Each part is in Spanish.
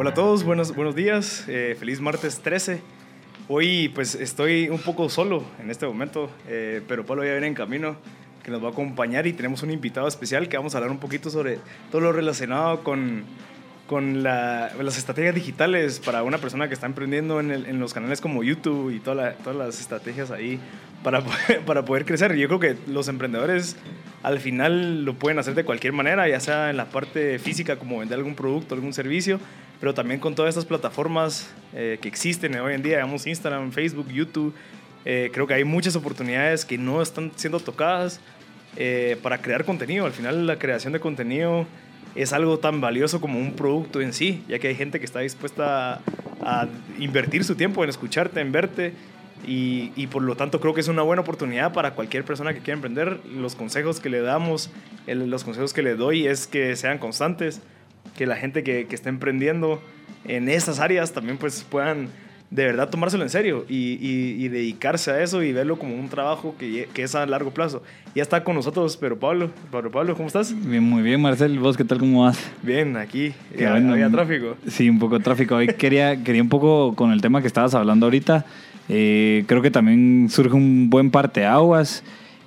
Hola a todos, buenos, buenos días, eh, feliz martes 13. Hoy pues estoy un poco solo en este momento, eh, pero Pablo ya viene en camino que nos va a acompañar y tenemos un invitado especial que vamos a hablar un poquito sobre todo lo relacionado con, con las estrategias digitales para una persona que está emprendiendo en, en los canales como YouTube y toda todas las estrategias ahí para, para poder crecer. Yo creo que los emprendedores al final lo pueden hacer de cualquier manera, ya sea en la parte física como vender algún producto, algún servicio, pero también con todas estas plataformas eh, que existen hoy en día, digamos Instagram, Facebook, YouTube. Eh, creo que hay muchas oportunidades que no están siendo tocadas eh, para crear contenido. Al final la creación de contenido es algo tan valioso como un producto en sí, ya que hay gente que está dispuesta a, invertir su tiempo en escucharte, en verte. Y, por lo tanto creo que es una buena oportunidad para cualquier persona que quiera emprender. Los consejos que le damos, los consejos que le doy es que sean constantes, que la gente que, que esté emprendiendo en estas áreas también pues puedan de verdad tomárselo en serio y, y, dedicarse a eso y verlo como un trabajo que, que, es a largo plazo. Ya está con nosotros, pero Pablo, Pablo, Pablo, ¿cómo estás? Bien, muy bien, Marcel. ¿Vos qué tal? ¿Cómo vas? Bien, aquí. Ya, había tráfico. Sí, un poco de tráfico. Hoy quería, quería un poco con el tema que estabas hablando ahorita. Eh, creo que también surge un buen parte aguas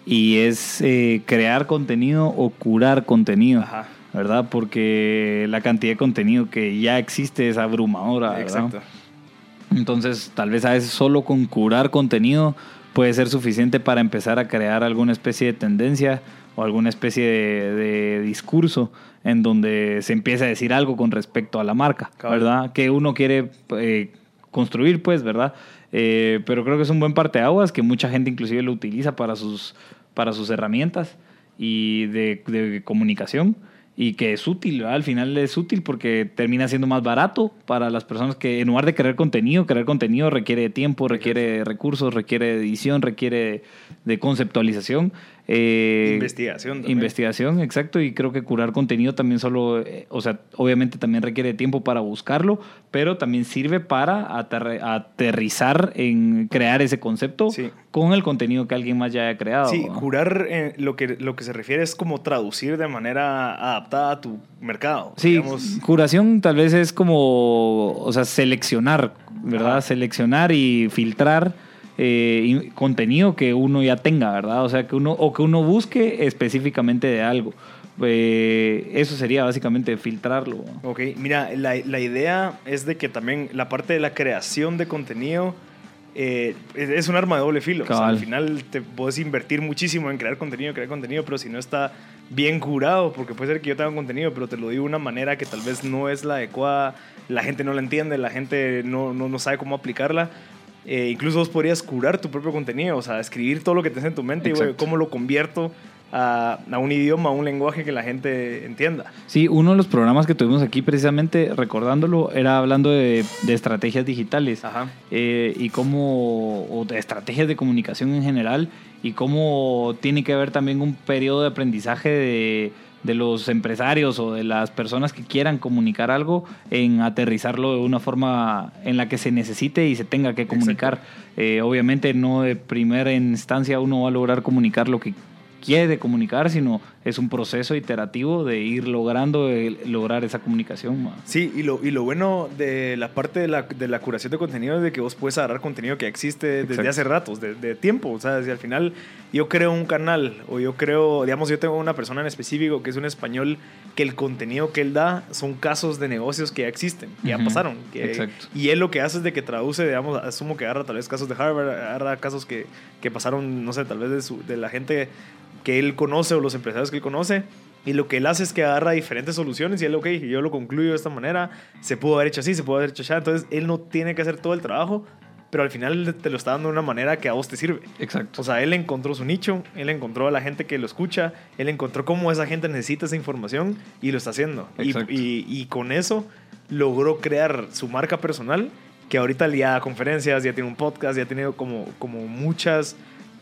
y es eh, crear contenido o curar contenido. Ajá. ¿Verdad? Porque la cantidad de contenido que ya existe es abrumadora. ¿verdad? Exacto. Entonces, tal vez a veces solo con curar contenido puede ser suficiente para empezar a crear alguna especie de tendencia o alguna especie de, discurso en donde se empieza a decir algo con respecto a la marca, ¿verdad? Que uno quiere eh, construir, pues, ¿verdad? Eh, pero creo que es un buen parteaguas que mucha gente inclusive lo utiliza para sus, para sus herramientas y de, de comunicación y que es útil, al final es útil porque termina siendo más barato para las personas que en lugar de crear contenido, crear contenido requiere tiempo, requiere recursos, requiere edición, requiere de conceptualización eh, investigación. También. Investigación, exacto. Y creo que curar contenido también solo, eh, o sea, obviamente también requiere tiempo para buscarlo, pero también sirve para aterrizar en crear ese concepto con el contenido que alguien más ya haya creado. Sí, curar eh, lo, que, lo que se refiere es como traducir de manera adaptada a tu mercado. Sí, curación tal vez es como, o sea, seleccionar, ¿verdad? Seleccionar y filtrar eh, contenido que uno ya tenga, ¿verdad? O sea, que uno, o que uno busque específicamente de algo. Eh, eso sería básicamente filtrarlo. Ok, mira, la, la, idea es de que también la parte de la creación de contenido eh, es un arma de doble filo. O sea, al final te puedes invertir muchísimo en crear contenido, crear contenido, pero si no está bien curado, porque puede ser que yo tenga contenido, pero te lo digo de una manera que tal vez no es la adecuada, la gente no la entiende, la gente no, no, no sabe cómo aplicarla eh, incluso vos podrías curar tu propio contenido, o sea, escribir todo lo que tenés en tu mente y cómo lo convierto a, a, un idioma, a un lenguaje que la gente entienda. Sí, uno de los programas que tuvimos aquí precisamente, recordándolo, era hablando de, de estrategias digitales. Eh, y cómo, o de estrategias de comunicación en general y cómo tiene que haber también un periodo de aprendizaje de de los empresarios o de las personas que quieran comunicar algo en aterrizarlo de una forma en la que se necesite y se tenga que comunicar. Eh, obviamente no de primera instancia uno va a lograr comunicar lo que quiere comunicar, sino es un proceso iterativo de ir logrando lograr esa comunicación. Sí, y lo, y lo bueno de la parte de la, de la curación de contenido es de que vos puedes agarrar contenido que existe desde hace ratos, de, de, tiempo. O sea, desde al final yo creo un canal o yo creo, digamos, yo tengo una persona en específico que es un español que el contenido que él da son casos de negocios que ya existen, que ya pasaron. Que, y él lo que hace es de que traduce, digamos, asumo que agarra tal vez casos de Harvard, agarra casos que, que pasaron, no sé, tal vez de, su, de la gente que él conoce o los empresarios que él conoce. Y lo que él hace es que agarra diferentes soluciones y él, ok, yo lo concluyo de esta manera, se pudo haber hecho así, se pudo haber hecho allá. Entonces él no tiene que hacer todo el trabajo, pero al final te lo está dando de una manera que a vos te sirve. Exacto. O sea, él encontró su nicho, él encontró a la gente que lo escucha, él encontró cómo esa gente necesita esa información y lo está haciendo. Y, Exacto. y- y con eso logró crear su marca personal, que ahorita ya da conferencias, ya tiene un podcast, ya tiene como, como muchas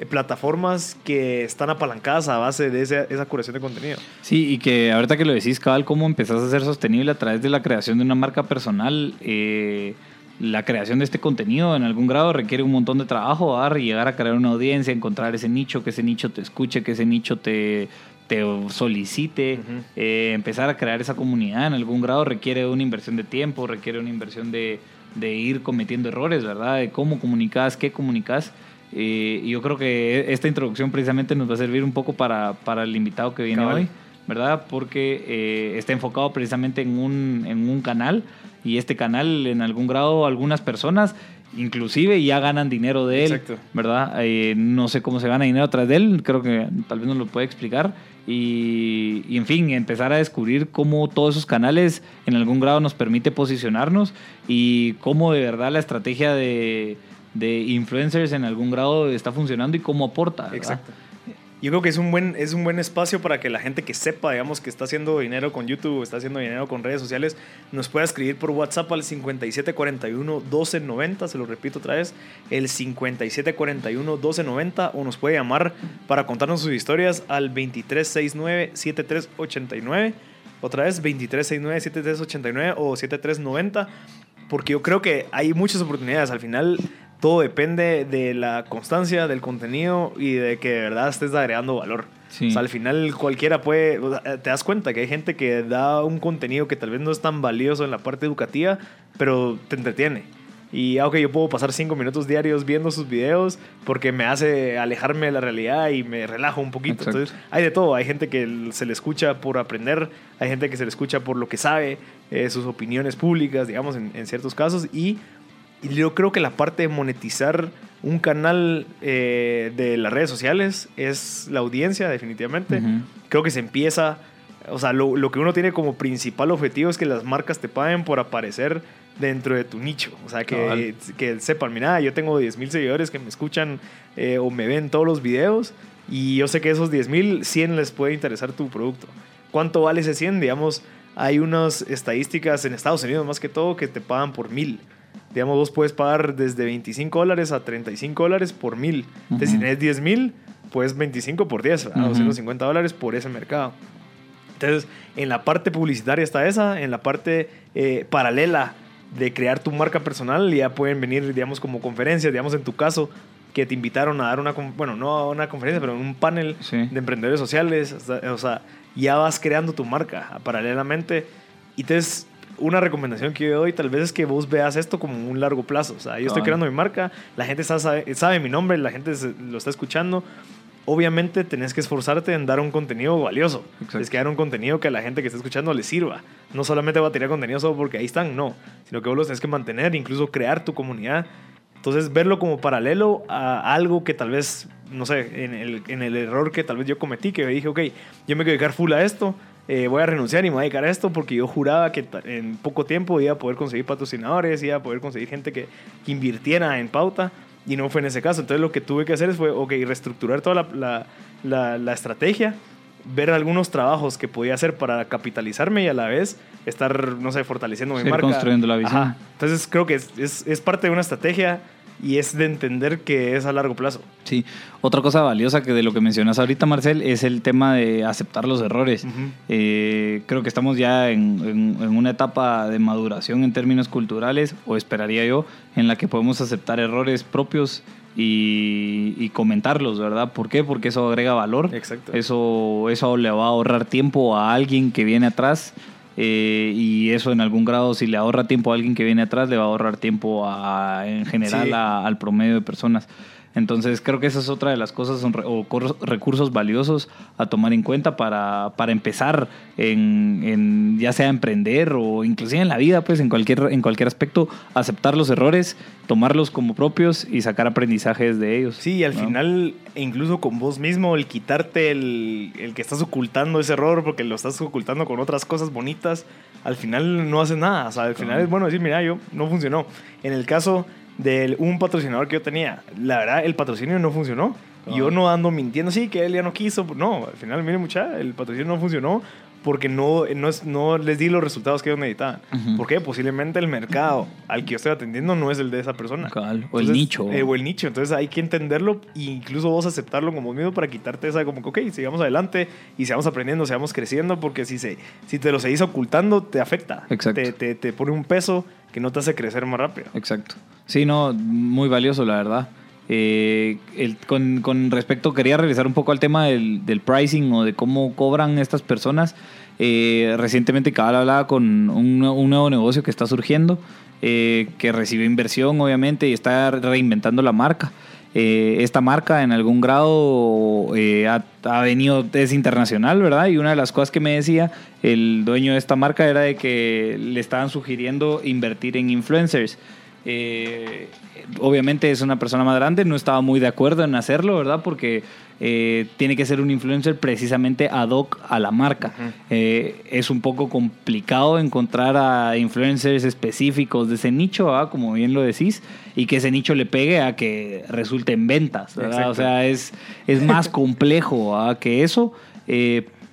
plataformas que están apalancadas a base de esa, esa curación de contenido. Sí, y que ahorita que lo decís, cabal, cómo empezás a ser sostenible a través de la creación de una marca personal. eh, la creación de este contenido en algún grado requiere un montón de trabajo, ¿verdad? llegar a crear una audiencia, encontrar ese nicho, que ese nicho te escuche, que ese nicho te, te solicite, eh, empezar a crear esa comunidad en algún grado requiere una inversión de tiempo, requiere una inversión de, de ir cometiendo errores, ¿verdad? De cómo comunicas, qué comunicas. Y yo creo que esta introducción precisamente nos va a servir un poco para, para el invitado que viene Cabal. hoy, ¿verdad? Porque eh, está enfocado precisamente en un, en un canal y este canal en algún grado algunas personas inclusive ya ganan dinero de él, Exacto. ¿verdad? Eh, no sé cómo se gana dinero atrás de él, creo que tal vez nos lo puede explicar. Y, y, en fin, empezar a descubrir cómo todos esos canales en algún grado nos permite posicionarnos y cómo de verdad la estrategia de, de influencers en algún grado está funcionando y cómo aporta. Exacto. Yo creo que es un buen, es un buen espacio para que la gente que sepa, digamos, que está haciendo dinero con YouTube, está haciendo dinero con redes sociales, nos pueda escribir por WhatsApp al 5741-1290, se lo repito otra vez, el 5741-1290, o nos puede llamar para contarnos sus historias al 2369-7389, otra vez 2369-7389 o 7390, porque yo creo que hay muchas oportunidades. Al final, todo depende de la constancia, del contenido y de que de verdad estés agregando valor. Sí. O sea, al final cualquiera puede, o sea, te das cuenta que hay gente que da un contenido que tal vez no es tan valioso en la parte educativa, pero te entretiene. Y aunque yo puedo pasar cinco minutos diarios viendo sus videos porque me hace alejarme de la realidad y me relajo un poquito. Exacto. Entonces, hay de todo. Hay gente que se le escucha por aprender, hay gente que se le escucha por lo que sabe, eh, sus opiniones públicas, digamos, en, en ciertos casos. Y, y yo creo que la parte de monetizar un canal eh, de las redes sociales es la audiencia, definitivamente. Creo que se empieza, o sea, lo, lo que uno tiene como principal objetivo es que las marcas te paguen por aparecer dentro de tu nicho. O sea, que, que sepan, mira, yo tengo 10 mil seguidores que me escuchan eh, o me ven todos los videos y yo sé que esos 10 mil, 100 les puede interesar tu producto. ¿Cuánto vale ese 100? Digamos, hay unas estadísticas en Estados Unidos más que todo que te pagan por mil. Digamos, vos puedes pagar desde 25 dólares a 35 dólares por mil. Entonces, si tenés 10 mil, pues 25 por 10, ¿verdad? Ujú. 250 dólares por ese mercado. Entonces, en la parte publicitaria está esa, en la parte eh, paralela de crear tu marca personal, ya pueden venir, digamos, como conferencias, digamos, en tu caso, que te invitaron a dar una, bueno, no a una conferencia, pero un panel Sí. de emprendedores sociales, o sea, o sea, ya vas creando tu marca ah, paralelamente. Y entonces, una recomendación que yo doy tal vez es que vos veas esto como un largo plazo. O sea, yo estoy creando mi marca, la gente sabe, sabe mi nombre, la gente se- lo está escuchando. Obviamente tenés que esforzarte en dar un contenido valioso. Exacto. Es que dar un contenido que a la gente que está escuchando le sirva. No solamente va a tirar contenido solo porque ahí están, no. Sino que vos los tenés que mantener, incluso crear tu comunidad. Entonces, verlo como paralelo a algo que tal vez, no sé, en el, en el error que tal vez yo cometí, que dije, ok, yo me quiero dedicar full a esto, eh, voy a renunciar y me voy a dedicar a esto porque yo juraba que en poco tiempo iba a poder conseguir patrocinadores, iba a poder conseguir gente que, que invirtiera en pauta y no fue en ese caso. Entonces, lo que tuve que hacer fue, ok, reestructurar toda la, la, la, la estrategia, ver algunos trabajos que podía hacer para capitalizarme y a la vez estar, no sé, fortaleciendo mi Seguir marca. construyendo la visión. Ajá. Entonces creo que es, es, es parte de una estrategia y es de entender que es a largo plazo. Sí, otra cosa valiosa que de lo que mencionas ahorita, Marcel, es el tema de aceptar los errores. Eh, creo que estamos ya en, en- en una etapa de maduración en términos culturales, o esperaría yo, en la que podemos aceptar errores propios y, y comentarlos, ¿verdad? ¿Por qué? Porque eso agrega valor. Exacto. Eso, eso le va a ahorrar tiempo a alguien que viene atrás. Eh, y eso en algún grado, si le ahorra tiempo a alguien que viene atrás, le va a ahorrar tiempo a, en general Sí. a- al promedio de personas. Entonces creo que esa es otra de las cosas o recursos valiosos a tomar en cuenta para, para empezar en, en ya sea emprender o inclusive en la vida, pues en cualquier, en cualquier aspecto, aceptar los errores, tomarlos como propios y sacar aprendizajes de ellos. Sí, y al ¿no? final, e incluso con vos mismo, el quitarte el, el que estás ocultando ese error porque lo estás ocultando con otras cosas bonitas, al final no haces nada. O sea, al final es bueno decir, mira, yo no funcionó. En el caso de un patrocinador que yo tenía. La verdad, el patrocinio no funcionó. Ah. Yo no ando mintiendo, sí, que él ya no quiso. No, al final, miren, mucha, el patrocinio no funcionó porque no, no, es- no les di los resultados que ellos necesitaban. Ujú. ¿Por qué? Posiblemente el mercado al que yo estoy atendiendo no es el de esa persona. O el nicho. eh, o el nicho. Entonces hay que entenderlo e incluso vos aceptarlo como mismo para quitarte esa como que, ok, sigamos adelante y sigamos aprendiendo, sigamos creciendo, porque si, se, si te lo seguís ocultando, te afecta. Exacto. Te, te, te pone un peso que no te hace crecer más rápido. Exacto. Sí, no, muy valioso, la verdad. Eh, con, respecto, quería revisar un poco al tema del, pricing o de cómo cobran estas personas. Eh, recientemente Cabal hablaba con un, nuevo negocio que está surgiendo, eh, que recibió inversión obviamente y está reinventando la marca. Eh, esta marca en algún grado eh, ha venido, es internacional, ¿verdad? Y una de las cosas que me decía el dueño de esta marca era de que le estaban sugiriendo invertir en influencers. Eh, obviamente es una persona más grande, no estaba muy de acuerdo en hacerlo, ¿verdad? Porque eh, tiene que ser un influencer precisamente ad hoc a la marca. Eh, es un poco complicado encontrar a influencers específicos de ese nicho, ¿verdad? como bien lo decís, y que ese nicho le pegue a que resulte en ventas. O sea, es, es más complejo ¿verdad? que eso.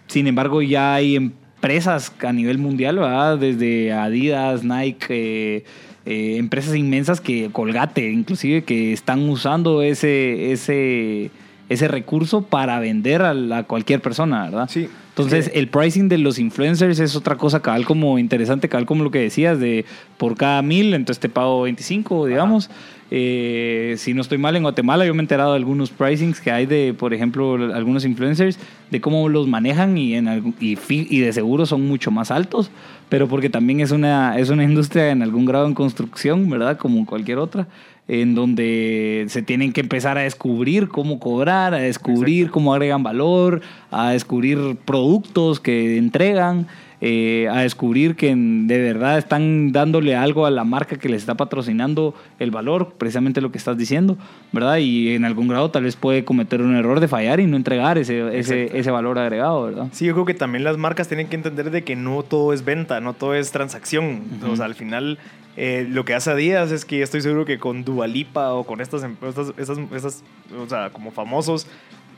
Sin embargo, ya hay empresas a nivel mundial, ¿verdad? desde Adidas, Nike. Eh, empresas inmensas que Colgate inclusive que están usando ese ese ese recurso para vender a, la- a cualquier persona, ¿verdad? Sí. Entonces, Sí. el pricing de los influencers es otra cosa cabal como interesante, cabal como lo que decías, de por cada mil, entonces te pago 25, digamos. Eh, si no estoy mal, en Guatemala yo me he enterado de algunos pricings que hay de, por ejemplo, algunos influencers, de cómo los manejan y, en, y, y de seguro son mucho más altos, pero porque también es una, es una industria en algún grado en construcción, ¿verdad? Como cualquier otra, en donde se tienen que empezar a descubrir cómo cobrar, a descubrir cómo agregan valor, a descubrir productos que entregan, eh, a descubrir que de verdad están dándole algo a la marca que les está patrocinando el valor, precisamente lo que estás diciendo, ¿verdad? Y en algún grado tal vez puede cometer un error de fallar y no entregar ese, ese, ese valor agregado, ¿verdad? Sí, yo creo que también las marcas tienen que entender de que no todo es venta, no todo es transacción. Ujú. O sea, al final eh, lo que hace Adidas es que estoy seguro que con Dualipa o con estas empresas, estas, estas, o sea, como famosos,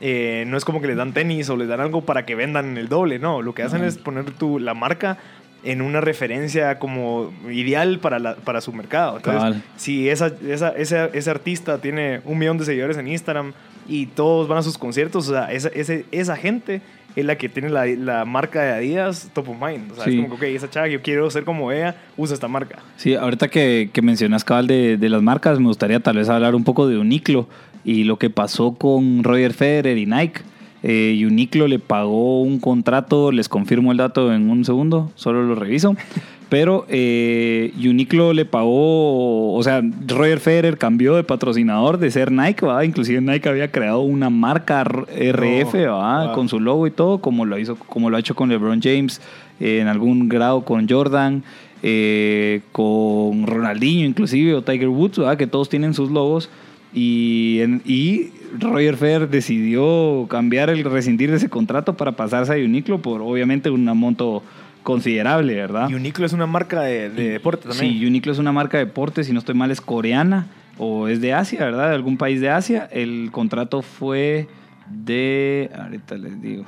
eh, no es como que les dan tenis o les dan algo para que vendan el doble, no. Lo que hacen es poner tu, la marca en una referencia como ideal para, la, para su mercado. Entonces, Cabal. si esa, esa, ese, ese artista tiene un millón de seguidores en Instagram y todos van a sus conciertos, o sea, esa, ese- esa gente es la que tiene la, la marca de Adidas top of mind. O sea, Sí. es como que, ok, esa chava, yo quiero ser como ella, usa esta marca. Sí, ahorita que, que mencionas cabal de, de las marcas, me gustaría tal vez hablar un poco de Uniclo y lo que pasó con Roger Federer y Nike. Eh, Uniclo le pagó un contrato, les confirmo el dato en un segundo, solo lo reviso. Pero eh, Uniclo le pagó, o sea, Roger Federer cambió de patrocinador de ser Nike, ¿verdad? Inclusive Nike había creado una marca RF, ¿verdad? wow. Con su logo y todo, como lo hizo, como lo ha hecho con LeBron James, eh, en algún grado con Jordan, eh, con Ronaldinho inclusive, o Tiger Woods, ¿verdad? Que todos tienen sus logos. Y, en- y Roger Federer decidió cambiar el rescindir de ese contrato para pasarse a Uniclo por obviamente un monto considerable, ¿verdad? Y Uniqlo es una marca de, de deporte también. Sí, Uniqlo es una marca de deporte, si no estoy mal es coreana o es de Asia, ¿verdad? De algún país de Asia. El contrato fue de, ahorita les digo,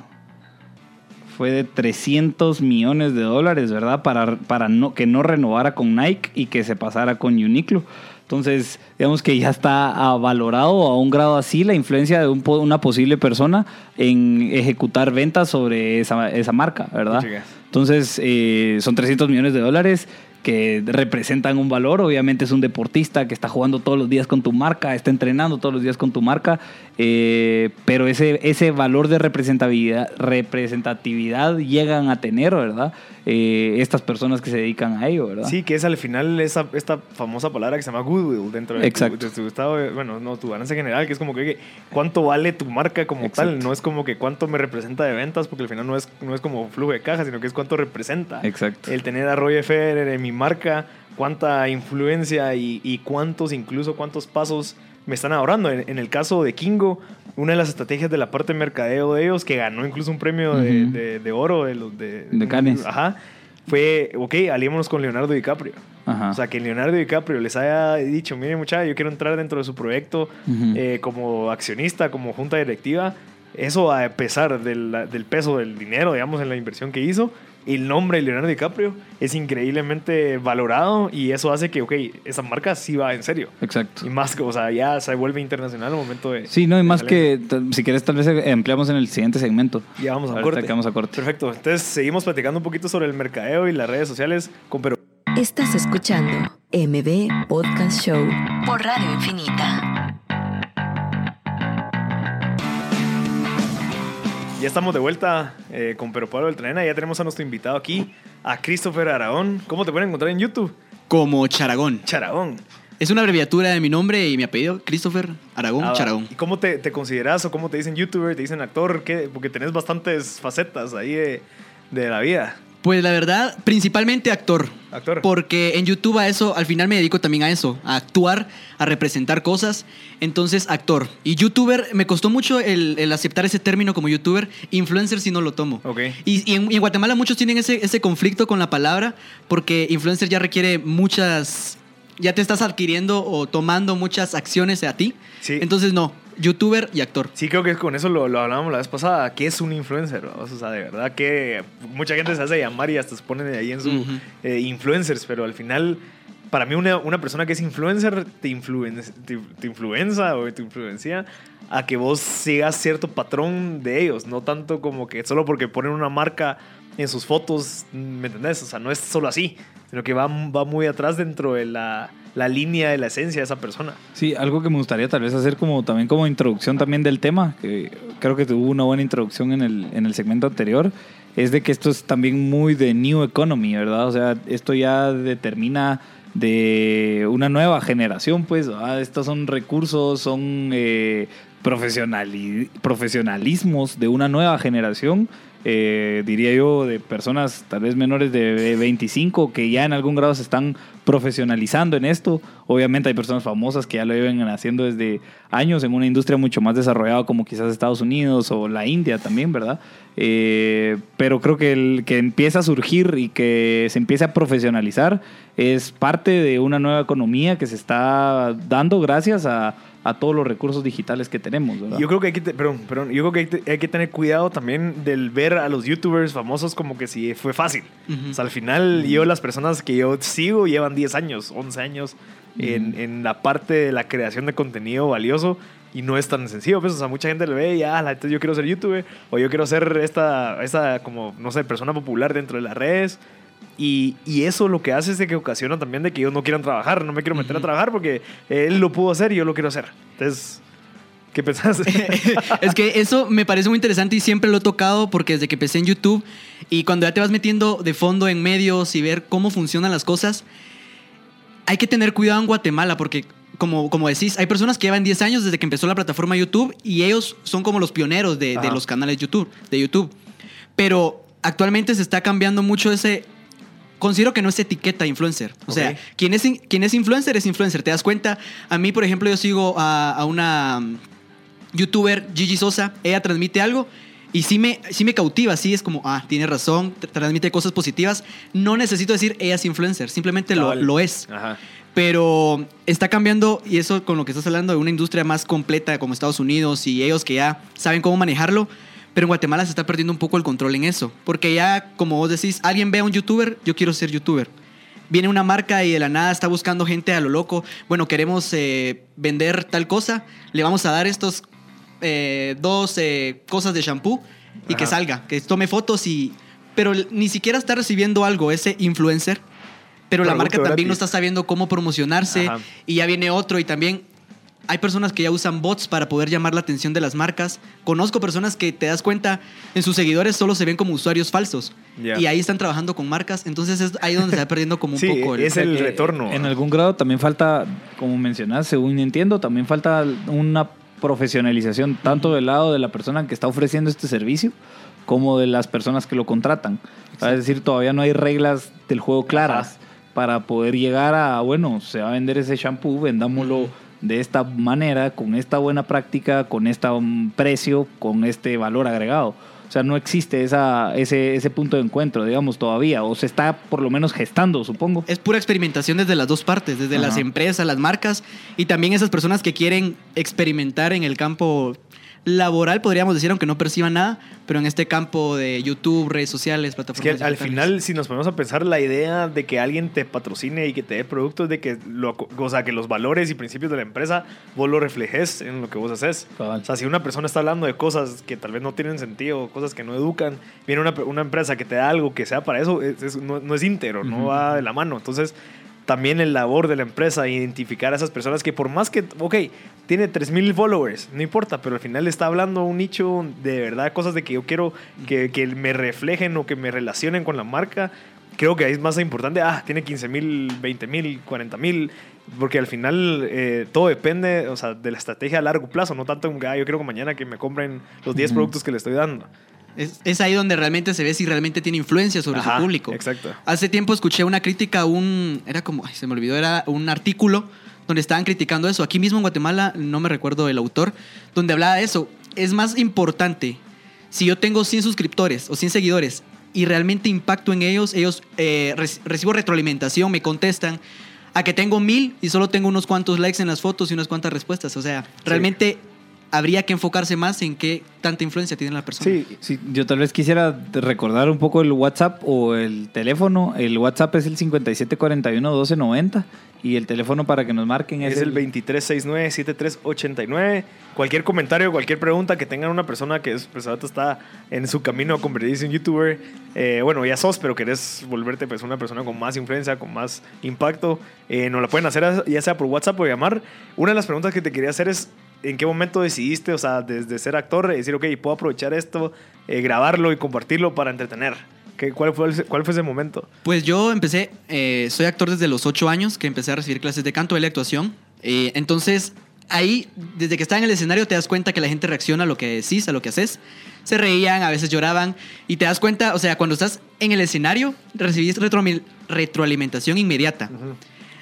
fue de 300 millones de dólares, ¿verdad? Para, para no, que no renovara con Nike y que se pasara con Uniqlo. Entonces, digamos que ya está valorado a un grado así la influencia de un una posible persona en ejecutar ventas sobre esa, esa marca, ¿verdad? Entonces, eh, son 300 millones de dólares que representan un valor. Obviamente es un deportista que está jugando todos los días con tu marca, está entrenando todos los días con tu marca, eh, pero ese, ese valor de representatividad, representatividad llegan a tener, ¿verdad? Eh, estas personas que se dedican a ello, ¿verdad? Sí, que es al final esa, esta famosa palabra que se llama goodwill dentro de. Tu, de tu estado, de- bueno, no, tu ganancia general, que es como que cuánto vale tu marca como Exacto. tal, no es como que cuánto me representa de ventas, porque al final no es, no es como flujo de caja, sino que es cuánto representa. Exacto. El tener a Roger Federer en mi marca, cuánta influencia y, y cuántos, incluso cuántos pasos me están ahorrando. En, en el caso de Kingo, una de las estrategias de la parte de mercadeo de ellos, que ganó incluso un premio de, Ujú. de- de oro de los de, De Cannes. Ajá. fue, ok, aliémonos con Leonardo DiCaprio. Ajá. O sea, que Leonardo DiCaprio les haya dicho, miren muchachos, yo quiero entrar dentro de su proyecto eh, como accionista, como junta directiva. Eso a pesar del, del peso del dinero, digamos, en la inversión que hizo, el nombre de Leonardo DiCaprio es increíblemente valorado y eso hace que, ok, esa marca sí va en serio. Exacto. Y más que, o sea, ya se vuelve internacional al momento de... Sí, no, y más que, si quieres, tal vez empleamos en el siguiente segmento. Ya vamos a Ahorita corte. a corte. Perfecto. Entonces seguimos platicando un poquito sobre el mercadeo y las redes sociales con Pero. Estás escuchando MB Podcast Show por Radio Infinita. Ya estamos de vuelta eh, con Pero Pablo Beltranena. Ya tenemos a nuestro invitado aquí, a Christopher Aragón. ¿Cómo te pueden encontrar en YouTube? Como Charagón. Charagón. Es una abreviatura de mi nombre y mi apellido, Christopher Aragón Ah, Charagón. ¿Y cómo te, te consideras o cómo te dicen youtuber, te dicen actor? ¿Qué? Porque tenés bastantes facetas ahí de, de la vida. Pues la verdad, principalmente actor. Actor. Porque en YouTube a eso, al final me dedico también a eso, a actuar, a representar cosas. Entonces, actor. Y youtuber, me costó mucho el, el aceptar ese término como youtuber. Influencer si no lo tomo. Ok. Y, y en, y en Guatemala muchos tienen ese, ese conflicto con la palabra porque influencer ya requiere muchas... Ya te estás adquiriendo o tomando muchas acciones a ti. Sí. Entonces, no. Youtuber y actor. Sí, creo que con eso lo, lo hablábamos la vez pasada. ¿Qué es un influencer? O sea, de verdad que mucha gente se hace llamar y hasta se ponen ahí en su eh, influencers, pero al final, para mí, una, una persona que es influencer te, influen- te, te influenza o te influencia a que vos sigas cierto patrón de ellos, no tanto como que solo porque ponen una marca en sus fotos, ¿me entendés? O sea, no es solo así, sino que va, va muy atrás dentro de la, la línea de la esencia de esa persona. Sí, algo que me gustaría tal vez hacer como también como introducción también del tema, que creo que tuvo una buena introducción en el, en el segmento anterior, es de que esto es también muy de New Economy, ¿verdad? O sea, esto ya determina de una nueva generación, pues, estos son recursos, son eh, profesionali- profesionalismos de una nueva generación, eh, diría yo, de personas tal vez menores de 25 que ya en algún grado se están profesionalizando en esto. Obviamente hay personas famosas que ya lo llevan haciendo desde años en una industria mucho más desarrollada como quizás Estados Unidos o la India también, ¿verdad? Eh, pero creo que el que empieza a surgir y que se empiece a profesionalizar es parte de una nueva economía que se está dando gracias a, a todos los recursos digitales que tenemos, ¿verdad? Yo creo que hay que, te- perdón, perdón, yo creo que hay, te- hay que tener cuidado también del ver a los youtubers famosos como que si fue fácil. Ujú. O sea, al final yo las personas que yo sigo llevan 10 años, 11 años en, en la parte de la creación de contenido valioso y no es tan sencillo. Pues, o sea, mucha gente le ve y, ah, yo quiero ser youtuber o yo quiero ser esta, esta como, no sé, persona popular dentro de las redes. Y, y eso lo que hace es de que ocasiona también de que ellos no quieran trabajar, no me quiero meter a Ujú. trabajar porque él lo pudo hacer y yo lo quiero hacer. Entonces, ¿qué pensás? es que eso me parece muy interesante y siempre lo he tocado porque desde que empecé en YouTube y cuando ya te vas metiendo de fondo en medios y ver cómo funcionan las cosas, hay que tener cuidado en Guatemala porque, como, como decís, hay personas que llevan 10 años desde que empezó la plataforma YouTube y ellos son como los pioneros de, de los canales YouTube, de YouTube. Pero actualmente se está cambiando mucho ese... Considero que no es etiqueta influencer. O sea, quien es, in- quien es influencer es influencer. ¿Te das cuenta? A mí, por ejemplo, yo sigo a, a una mm, youtuber, Gigi Sosa. Ella transmite algo y sí me, sí me cautiva. Sí es como, ah, tiene razón, tr- transmite cosas positivas. No necesito decir ella es influencer. Simplemente lo, lo es. Ajá. Pero está cambiando, y eso con lo que estás hablando, de una industria más completa como Estados Unidos y ellos que ya saben cómo manejarlo. Pero en Guatemala se está perdiendo un poco el control en eso. Porque ya, como vos decís, alguien ve a un youtuber, yo quiero ser youtuber. Viene una marca y de la nada está buscando gente a lo loco. Bueno, queremos eh, vender tal cosa, le vamos a dar estos eh, dos eh, cosas de shampoo y que salga, que tome fotos y... Pero ni siquiera está recibiendo algo ese influencer pero la marca también no está sabiendo cómo promocionarse Ajá. y ya viene otro y también hay personas que ya usan bots para poder llamar la atención de las marcas. Conozco personas que te das cuenta en sus seguidores solo se ven como usuarios falsos. Y ahí están trabajando con marcas, entonces es ahí donde se va perdiendo como un Sí, poco es el retorno. En algún grado también falta, como mencionas, según entiendo, también falta una profesionalización tanto del lado de la persona que está ofreciendo este servicio como de las personas que lo contratan. Es decir, todavía no hay reglas del juego claras para poder llegar a, bueno, se va a vender ese shampoo, vendámoslo de esta manera, con esta buena práctica, con este precio, con este valor agregado. O sea, no existe esa, ese, ese punto de encuentro, digamos, todavía, o se está por lo menos gestando, supongo. Es pura experimentación desde las dos partes, desde las empresas, las marcas y también esas personas que quieren experimentar en el campo laboral, podríamos decir, aunque no perciban nada, pero en este campo de YouTube, redes sociales, Es plataformas. que al digitales. final, si nos ponemos a pensar, la idea de que alguien te patrocine y que te dé productos, de que, lo, o sea, que los valores y principios de la empresa vos lo reflejes en lo que vos haces. O sea, si una persona está hablando de cosas que tal vez no tienen sentido, cosas que no educan, viene una, una empresa que te da algo que sea para eso, es- es- no, no es íntegro, no va de la mano. Entonces, también el labor de la empresa, identificar a esas personas que por más que, ok, tiene 3.000 followers, no importa, pero al final está hablando un nicho de verdad, cosas de que yo quiero que, que me reflejen o que me relacionen con la marca. Creo que ahí es más importante, ah, tiene 15.000, 20.000, 40.000, porque al final eh, todo depende, o sea, de la estrategia a largo plazo, no tanto ah, yo quiero que mañana que me compren los 10 Ujú. productos que le estoy dando. Es, es ahí donde realmente se ve si realmente tiene influencia sobre Ajá, su público. Exacto. Hace tiempo escuché una crítica un. Era como. ay, se me olvidó, era un artículo donde estaban criticando eso. Aquí mismo en Guatemala, no me recuerdo el autor, donde hablaba de eso. Es más importante si yo tengo 100 suscriptores o 100 seguidores y realmente impacto en ellos, ellos eh, reci- recibo retroalimentación, me contestan, a que tengo mil y solo tengo unos cuantos likes en las fotos y unas cuantas respuestas. O sea, realmente habría que enfocarse más en qué tanta influencia tiene la persona. Sí, Sí, yo tal vez quisiera recordar un poco el WhatsApp o el teléfono. El WhatsApp es el 5741-1290 y el teléfono para que nos marquen es, Es el 2369-7389. Cualquier comentario, cualquier pregunta que tengan una persona que es, pues, ahorita está en su camino a convertirse en youtuber. eh, bueno, ya sos, pero querés volverte pues, una persona con más influencia, con más impacto. Eh, nos la pueden hacer ya sea por WhatsApp o llamar. Una de las preguntas que te quería hacer es, ¿en qué momento decidiste, o sea, desde ser actor, decir, ok, puedo aprovechar esto, eh, grabarlo y compartirlo para entretener? ¿Qué, cuál, fue el- ¿Cuál fue ese momento? Pues yo empecé, eh, soy actor desde los ocho años que empecé a recibir clases de canto, y actuación. Eh, entonces, ahí, desde que estaba en el escenario, te das cuenta que la gente reacciona a lo que decís, a lo que haces. Se reían, a veces lloraban, y te das cuenta, o sea, cuando estás en el escenario, recibís retroalimentación inmediata.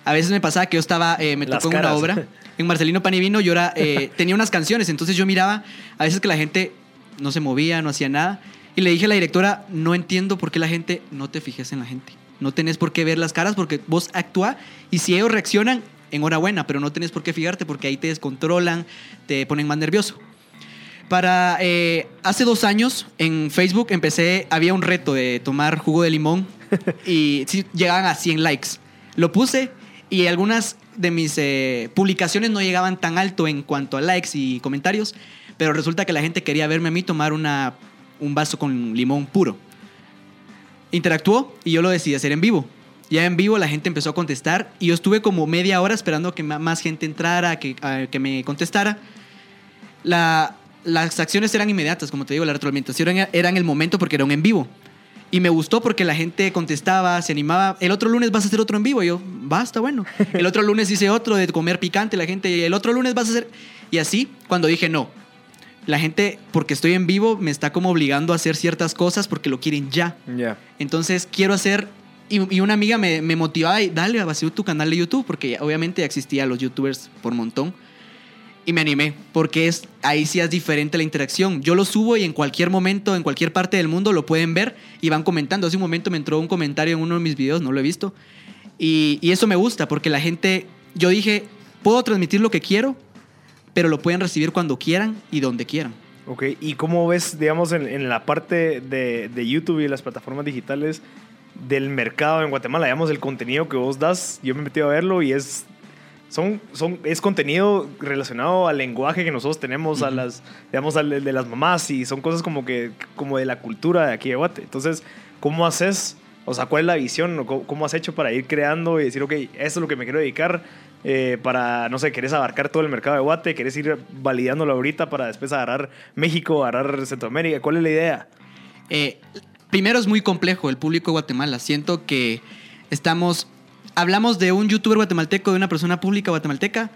A veces me pasaba que yo estaba, eh, me Las tocó en una caras. obra, en Marcelino Panivino, yo era, eh, tenía unas canciones, entonces yo miraba a veces que la gente no se movía, no hacía nada, y le dije a la directora, no entiendo por qué la gente, no te fijes en la gente, no tenés por qué ver las caras porque vos actúa y si ellos reaccionan, enhorabuena, pero no tenés por qué fijarte porque ahí te descontrolan, te ponen más nervioso. Para eh, hace dos años en Facebook empecé, había un reto de tomar jugo de limón y sí, llegaban a 100 likes. Lo puse y algunas de mis eh, publicaciones no llegaban tan alto en cuanto a likes y comentarios, pero resulta que la gente quería verme a mí tomar una, un vaso con limón puro. Interactuó y yo lo decidí hacer en vivo. Ya en vivo la gente empezó a contestar y yo estuve como media hora esperando que más gente entrara, que, que me contestara. La- las acciones eran inmediatas, como te digo, la retroalimentación era en el momento porque era un en vivo. Y me gustó porque la gente contestaba, se animaba. El otro lunes vas a hacer otro en vivo. Y yo, basta, bueno. El otro lunes hice otro de comer picante. La gente, el otro lunes vas a hacer. Y así, cuando dije no, la gente, porque estoy en vivo, me está como obligando a hacer ciertas cosas porque lo quieren ya. Ya. Entonces quiero hacer. Y, y una amiga me, me motivaba y dale, a hacer tu canal de YouTube, porque obviamente ya existían los YouTubers por montón. Y me animé, porque es, ahí sí es diferente la interacción. Yo lo subo y en cualquier momento, en cualquier parte del mundo lo pueden ver y van comentando. Hace un momento me entró un comentario en uno de mis videos, no lo he visto. Y, y eso me gusta, porque la gente, yo dije, puedo transmitir lo que quiero, pero lo pueden recibir cuando quieran y donde quieran. Ok, ¿y cómo ves, digamos, en, en la parte de, de YouTube y las plataformas digitales del mercado en Guatemala? Digamos, el contenido que vos das, yo me he metido a verlo y es, son, son, es contenido relacionado al lenguaje que nosotros tenemos, a las, digamos, al de las mamás y son cosas como que, como de la cultura de aquí de Guate. Entonces, ¿cómo haces? O sea, ¿cuál es la visión? o ¿Cómo, cómo has hecho para ir creando y decir, ok, esto es lo que me quiero dedicar? eh, para, no sé, querés abarcar todo el mercado de Guate, querés ir validándolo ahorita para después agarrar México, agarrar Centroamérica. ¿Cuál es la idea? Eh, primero es muy complejo el público de Guatemala. Siento que estamos. Hablamos de un youtuber guatemalteco, de una persona pública guatemalteca,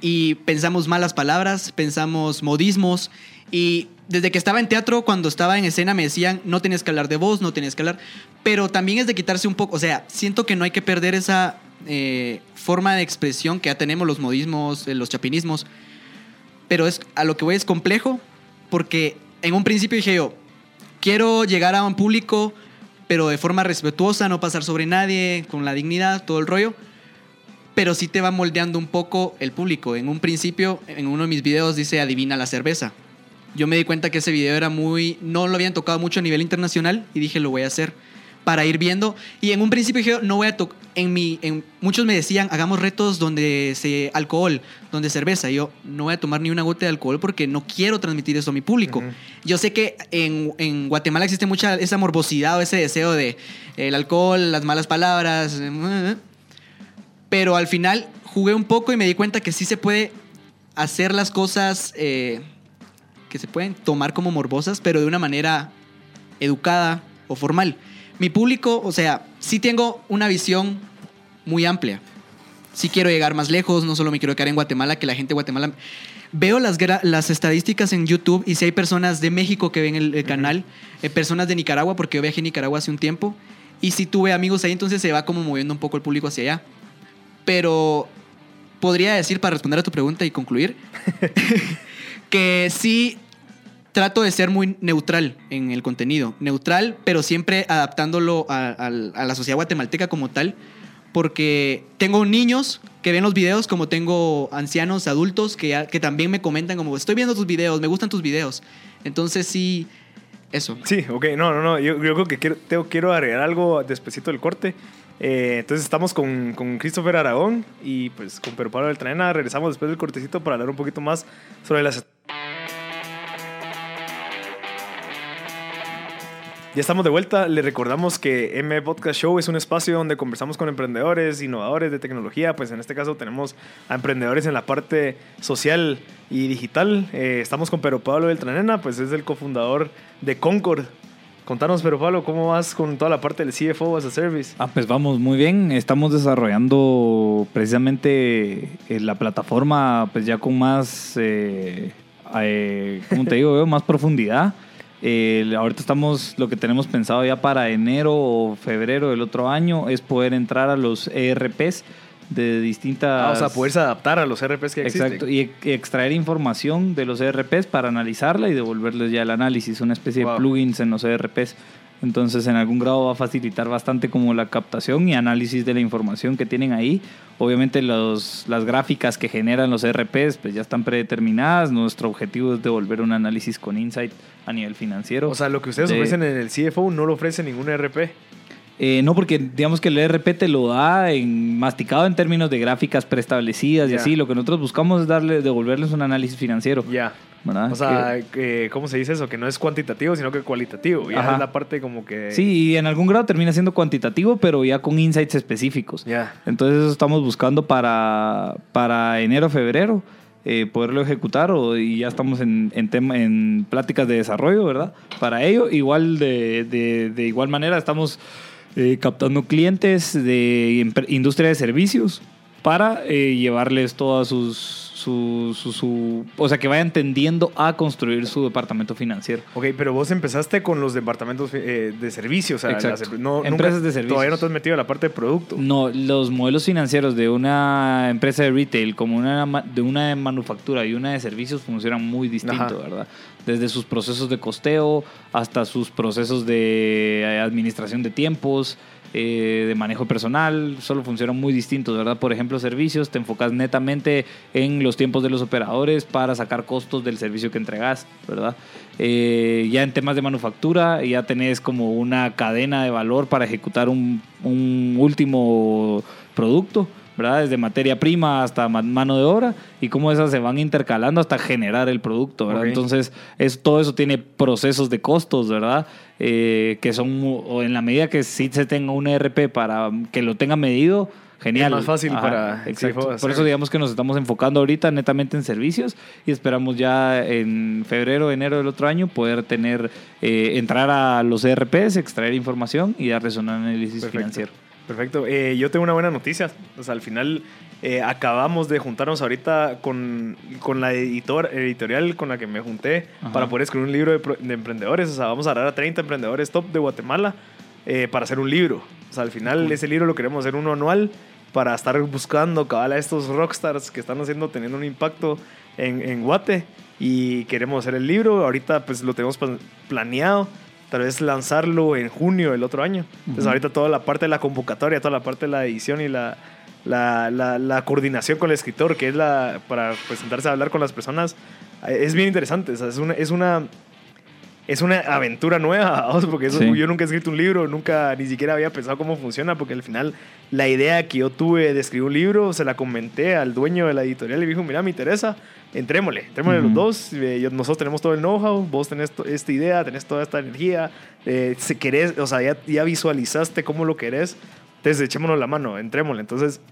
y pensamos malas palabras, pensamos modismos. Y desde que estaba en teatro, cuando estaba en escena, me decían, no tienes que hablar de voz, no tienes que hablar. Pero también es de quitarse un poco. O sea, siento que no hay que perder esa eh, forma de expresión que ya tenemos, los modismos, eh, los chapinismos. Pero es, a lo que voy es complejo, porque en un principio dije yo, quiero llegar a un público, pero de forma respetuosa, no pasar sobre nadie, con la dignidad, todo el rollo. Pero sí te va moldeando un poco el público. En un principio, en uno de mis videos dice adivina la cerveza. Yo me di cuenta que ese video era muy... No lo habían tocado mucho a nivel internacional y dije, lo voy a hacer para ir viendo. Y en un principio dije, no voy a tocar... En mi, en, muchos me decían, hagamos retos donde se alcohol, donde cerveza. Y yo no voy a tomar ni una gota de alcohol porque no quiero transmitir eso a mi público. Yo sé que en, en Guatemala existe mucha esa morbosidad o ese deseo de el alcohol, las malas palabras. eh, Pero al final jugué un poco y me di cuenta que sí se puede hacer las cosas eh, que se pueden tomar como morbosas, pero de una manera educada o formal. Mi público, o sea, sí tengo una visión muy amplia. Sí quiero llegar más lejos, no solo me quiero quedar en Guatemala, que la gente de Guatemala... Veo las, las estadísticas en YouTube y si hay personas de México que ven el, el canal, eh, personas de Nicaragua, porque yo viajé a Nicaragua hace un tiempo, y si tuve amigos ahí, entonces se va como moviendo un poco el público hacia allá. Pero podría decir, para responder a tu pregunta y concluir, que sí trato de ser muy neutral en el contenido. Neutral, pero siempre adaptándolo a, la sociedad guatemalteca como tal. Porque tengo niños que ven los videos, como tengo ancianos, adultos, que, también me comentan como, estoy viendo tus videos, me gustan tus videos. Entonces sí, eso. Sí, ok, no, no, no, yo, creo que quiero, tengo- quiero agregar algo despacito del corte. Eh, entonces estamos con, con Christopher Aragón y pues con Pedro Pablo Beltranena. Regresamos después del cortecito para hablar un poquito más sobre las... Ya estamos de vuelta. Le recordamos que M Podcast Show es un espacio donde conversamos con emprendedores, innovadores de tecnología. Pues en este caso tenemos a emprendedores en la parte social y digital. Eh, estamos con Pedro Pablo Beltranena, pues es el cofundador de Concord. Contanos, Pedro Pablo, ¿cómo vas con toda la parte del CFO as a Service? Ah, pues vamos muy bien. Estamos desarrollando precisamente eh, la plataforma, pues ya con más, eh, eh, ¿cómo te digo? Más profundidad. Eh, ahorita estamos, lo que tenemos pensado ya para enero o febrero del otro año es poder entrar a los ERPs de distintas... Ah, o sea, poderse adaptar a los RPs que existen. Exacto, y extraer información de los ERPs para analizarla y devolverles ya el análisis, una especie Wow. de plugins en los ERPs. Entonces, en algún grado va a facilitar bastante como la captación y análisis de la información que tienen ahí. Obviamente, los, las gráficas que generan los ERPs pues ya están predeterminadas. Nuestro objetivo es devolver un análisis con insight a nivel financiero. O sea, lo que ustedes De- ofrecen en el CFO no lo ofrece ningún RP. Eh, no, porque digamos que el ERP te lo da en, masticado en términos de gráficas preestablecidas y así. Lo que nosotros buscamos es darle, devolverles un análisis financiero. Ya. ¿Verdad? O sea, que- ¿cómo se dice eso? Que no es cuantitativo, sino que cualitativo. Ya Ajá. es la parte como que... Sí, y en algún grado termina siendo cuantitativo, pero ya con insights específicos. Ya. Entonces eso estamos buscando para, para enero, febrero, eh, poderlo ejecutar o, y ya estamos en, en, tema, en pláticas de desarrollo, ¿verdad? Para ello, igual de, de, de igual manera estamos eh, captando clientes de industria de servicios para eh, llevarles todas sus... Su, su, su- o sea, que vayan tendiendo a construir su departamento financiero. Ok, pero vos empezaste con los departamentos eh, de servicios. O sea, Exacto. las- no, Empresas nunca- de servicios. Todavía no te has metido en la parte de producto. No, los modelos financieros de una empresa de retail como una de una de manufactura y una de servicios funcionan muy distinto, Ajá. ¿verdad? Desde sus procesos de costeo hasta sus procesos de eh, administración de tiempos, eh, de manejo personal, solo funcionan muy distintos, ¿verdad? Por ejemplo, servicios, te enfocas netamente en los tiempos de los operadores para sacar costos del servicio que entregas, ¿verdad? Eh, ya en temas de manufactura, ya tenés como una cadena de valor para ejecutar un, un último producto, ¿verdad? Desde materia prima hasta ma- mano de obra y cómo esas se van intercalando hasta generar el producto, ¿verdad? Entonces, es, todo eso tiene procesos de costos, ¿verdad? Eh, que son, o en la medida que sí se tenga un ERP para que lo tenga medido, genial. Es más fácil para Exacto. Por eso digamos que nos estamos enfocando ahorita netamente en servicios y esperamos ya en febrero, enero del otro año poder tener, eh, entrar a los ERPs, extraer información y darles un análisis Perfecto. financiero. Perfecto. Eh, yo tengo una buena noticia. O sea, al final eh, acabamos de juntarnos ahorita con, con la editor, editorial con la que me junté Ajá. para poder escribir un libro de, de emprendedores. O sea, vamos a hablar a 30 emprendedores top de Guatemala eh, para hacer un libro. O sea, al final ese libro lo queremos hacer uno anual para estar buscando cabal a estos rockstars que están haciendo, teniendo un impacto en, en Guate y queremos hacer el libro. Ahorita pues lo tenemos plan- planeado tal vez lanzarlo en junio del otro año. Entonces ahorita toda la parte de la convocatoria, toda la parte de la edición y la, la, la, la coordinación con el escritor, que es la para presentarse a hablar con las personas, es bien interesante. O sea, es una... Es una es una aventura nueva, porque eso- Sí. yo nunca he escrito un libro, nunca ni siquiera había pensado cómo funciona, porque al final la idea que yo tuve de escribir un libro se la comenté al dueño de la editorial y dijo, mira, me interesa, entrémosle, entrémosle los Ujú. dos, eh, nosotros tenemos todo el know-how, vos tenés esta idea, tenés toda esta energía, eh, si querés, o sea, ya, ya visualizaste cómo lo querés, entonces echémonos la mano, entrémosle. Entonces,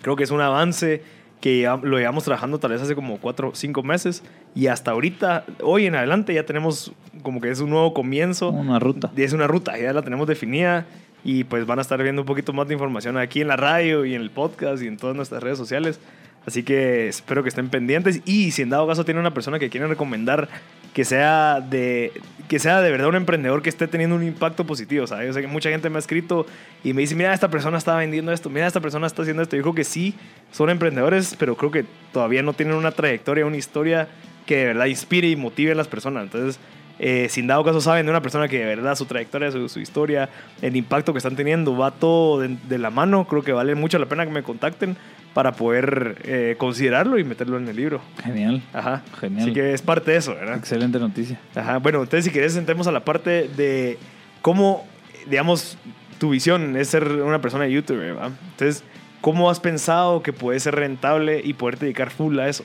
creo que es un avance que lo llevamos trabajando tal vez hace como cuatro o cinco meses y hasta ahorita, hoy en adelante ya tenemos como que es un nuevo comienzo. Una ruta. Es una ruta, ya la tenemos definida y pues van a estar viendo un poquito más de información aquí en la radio y en el podcast y en todas nuestras redes sociales. Así que espero que estén pendientes y si en dado caso tiene una persona que quieren recomendar que sea de que sea de verdad un emprendedor que esté teniendo un impacto positivo, ¿sabes? Yo sé que mucha gente me ha escrito y me dice, mira, esta persona está vendiendo esto, mira, esta persona está haciendo esto. Yo creo que sí, son emprendedores, pero creo que todavía no tienen una trayectoria, una historia que de verdad inspire y motive a las personas. Entonces, eh, si en dado caso saben de una persona que de verdad su trayectoria, su, su historia, el impacto que están teniendo va todo de, de la mano, creo que vale mucho la pena que me contacten para poder eh, considerarlo y meterlo en el libro. Genial. Ajá. Genial. Así que es parte de eso, ¿verdad? Excelente noticia. Ajá. Bueno, entonces si querés entremos a la parte de cómo, digamos, tu visión es ser una persona de youtuber, ¿verdad? Entonces, ¿cómo has pensado que puede ser rentable y poder dedicar full a eso?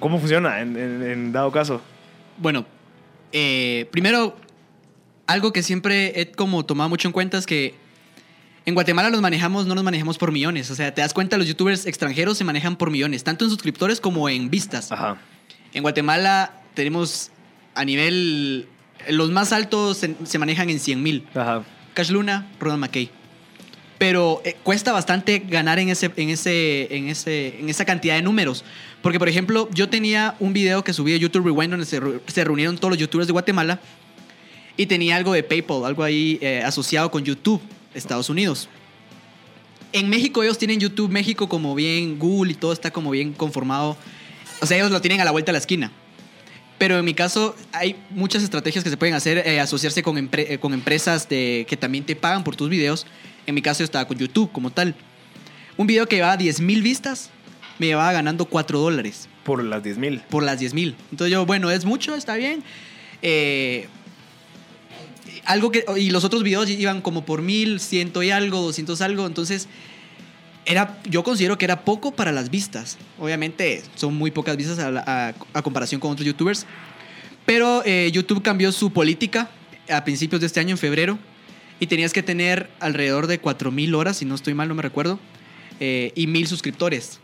¿Cómo funciona en, en- en dado caso? Bueno, eh, primero, algo que siempre he como tomado mucho en cuenta es que en Guatemala nos manejamos, no nos manejamos por millones. O sea, te das cuenta, los youtubers extranjeros se manejan por millones, tanto en suscriptores como en vistas. Ajá. En Guatemala tenemos a nivel, los más altos se, se manejan en 100 mil. Ajá. Cash Luna, Ronald McKay. Pero eh, cuesta bastante ganar en, ese, en, ese, en, ese, en esa cantidad de números. Porque, por ejemplo, yo tenía un video que subí a YouTube Rewind donde se, se reunieron todos los youtubers de Guatemala y tenía algo de PayPal, algo ahí eh, asociado con YouTube, Estados Unidos. En México ellos tienen YouTube México como bien, Google y todo está como bien conformado. O sea, ellos lo tienen a la vuelta de la esquina. Pero en mi caso hay muchas estrategias que se pueden hacer, eh, asociarse con, empre- eh, con empresas de, que también te pagan por tus videos. En mi caso yo estaba con YouTube como tal. Un video que llevaba 10 mil vistas me llevaba ganando 4 dólares Por las 10 mil. por las 10 mil. Entonces yo, bueno, es mucho, está bien. Eh, algo que, y los otros videos iban como por mil, ciento y algo, 200 algo. Entonces, era, yo considero que era poco para las vistas. Obviamente, son muy pocas vistas a, la- a- a comparación con otros youtubers. Pero eh, YouTube cambió su política a principios de este año, en febrero. Y tenías que tener alrededor de 4 mil horas, si no estoy mal, no me recuerdo. eh, y mil suscriptores.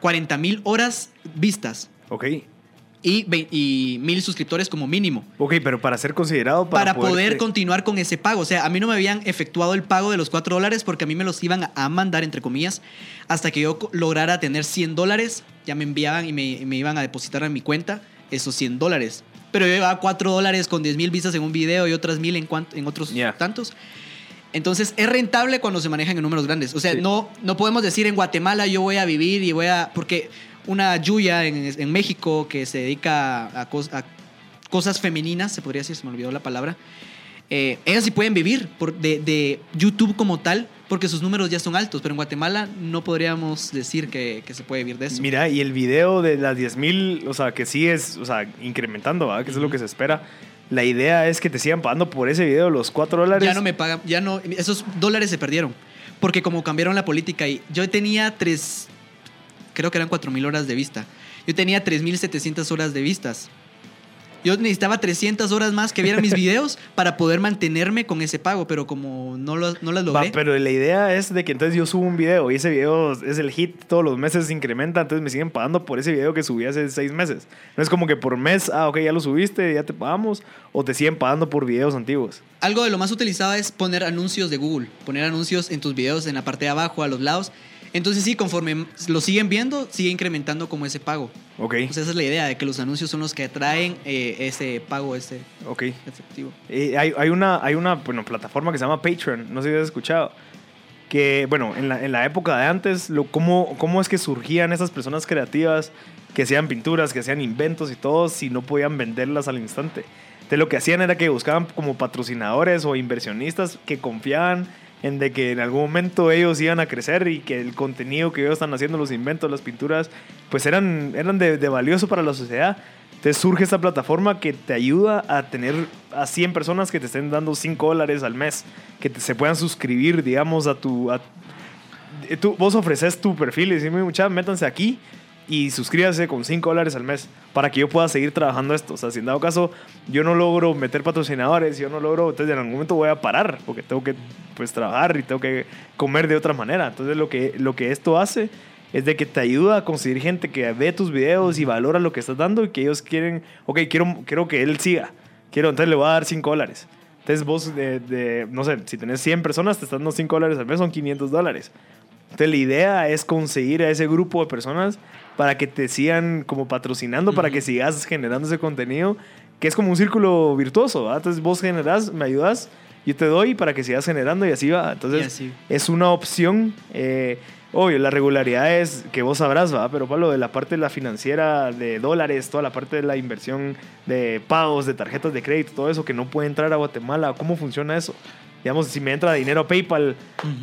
40 mil horas vistas Ok. y, y mil suscriptores como mínimo. Ok, pero para ser considerado Para, para, poder, continuar con ese pago. O sea, a mí no me habían efectuado el pago de los 4 dólares porque a mí me los iban a- mandar, entre comillas, hasta que yo lograra tener 100 dólares. Ya me enviaban y me, y me iban a depositar en mi cuenta esos 100 dólares. Pero yo llevaba 4 dólares con 10 mil vistas en un video y otras mil en, en otros tantos. Entonces es rentable cuando se manejan en números grandes. O sea, Sí. no, no podemos decir en Guatemala yo voy a vivir y voy a... Porque una Yuya en, en México que se dedica a, cos- a cosas femeninas, se podría decir, se me olvidó la palabra. Eh, ellas sí pueden vivir por, de, de YouTube como tal porque sus números ya son altos, pero en Guatemala no podríamos decir que, que se puede vivir de eso. Mira, y el video de las 10 mil, o sea, que sí es, o sea, incrementando, ¿verdad? Que eso es lo que se espera. La idea es que te sigan pagando por ese video los 4 dólares. Ya no me pagan, ya no, esos dólares se perdieron. Porque como cambiaron la política y yo tenía tres, creo que eran cuatro mil horas de vista. Yo tenía 3.700 horas de vistas. Yo necesitaba 300 horas más que vieran mis videos para poder mantenerme con ese pago, pero como no, lo- no las Va, logré. pero la idea es de que entonces yo subo un video y ese video es el hit, todos los meses se incrementa, entonces me siguen pagando por ese video que subí hace seis meses. No es como que por mes, ah, ok, ya lo subiste, ya te pagamos, o te siguen pagando por videos antiguos. Algo de lo más utilizado es poner anuncios de Google, poner anuncios en tus videos en la parte de abajo, a los lados. Entonces sí, conforme lo siguen viendo, sigue incrementando como ese pago. Ok, sea, esa es la idea, de que los anuncios son los que atraen eh, ese pago, ese ok. efectivo. Eh, hay, hay una, hay una bueno, plataforma que se llama Patreon, no sé si has escuchado. Que, bueno, en la, en la época de antes, lo, cómo, ¿cómo es que surgían esas personas creativas que hacían pinturas, que hacían inventos y todo, si no podían venderlas al instante. Entonces lo que hacían era que buscaban como patrocinadores o inversionistas que confiaban en de que en algún momento ellos iban a crecer y que el contenido que ellos están haciendo, los inventos, las pinturas, pues eran, eran de, de valioso para la sociedad. Entonces surge esta plataforma que te ayuda a tener a 100 personas que te estén dando 5 dólares al mes, que te- se puedan suscribir, digamos, a tu... A, eh, tú, vos ofreces tu perfil y decís, mucha, métanse aquí y suscríbase con 5 dólares al mes para que yo pueda seguir trabajando esto. O sea, si en dado caso yo no logro meter patrocinadores, yo no logro, entonces en algún momento voy a parar porque tengo que pues trabajar y tengo que comer de otra manera. Entonces lo que, lo que esto hace es de que te ayuda a conseguir gente que ve tus videos y valora lo que estás dando y que ellos quieren, ok, quiero, quiero que él siga. Quiero, entonces le voy a dar 5 dólares. Entonces vos, de, de- no sé, si tenés 100 personas, te están dando 5 dólares al mes, son 500 dólares. Entonces la idea es conseguir a ese grupo de personas para que te sigan como patrocinando, para que sigas generando ese contenido, que es como un círculo virtuoso. ¿verdad? Entonces vos generás, me ayudas, yo te doy para que sigas generando y así va. Entonces así. es una opción. eh, obvio, la regularidad es que vos sabrás, ¿va? Pero Pablo, de la parte de la financiera, de dólares, toda la parte de la inversión de pagos, de tarjetas de crédito, todo eso que no puede entrar a Guatemala, ¿cómo funciona eso? Digamos, si me entra dinero a PayPal,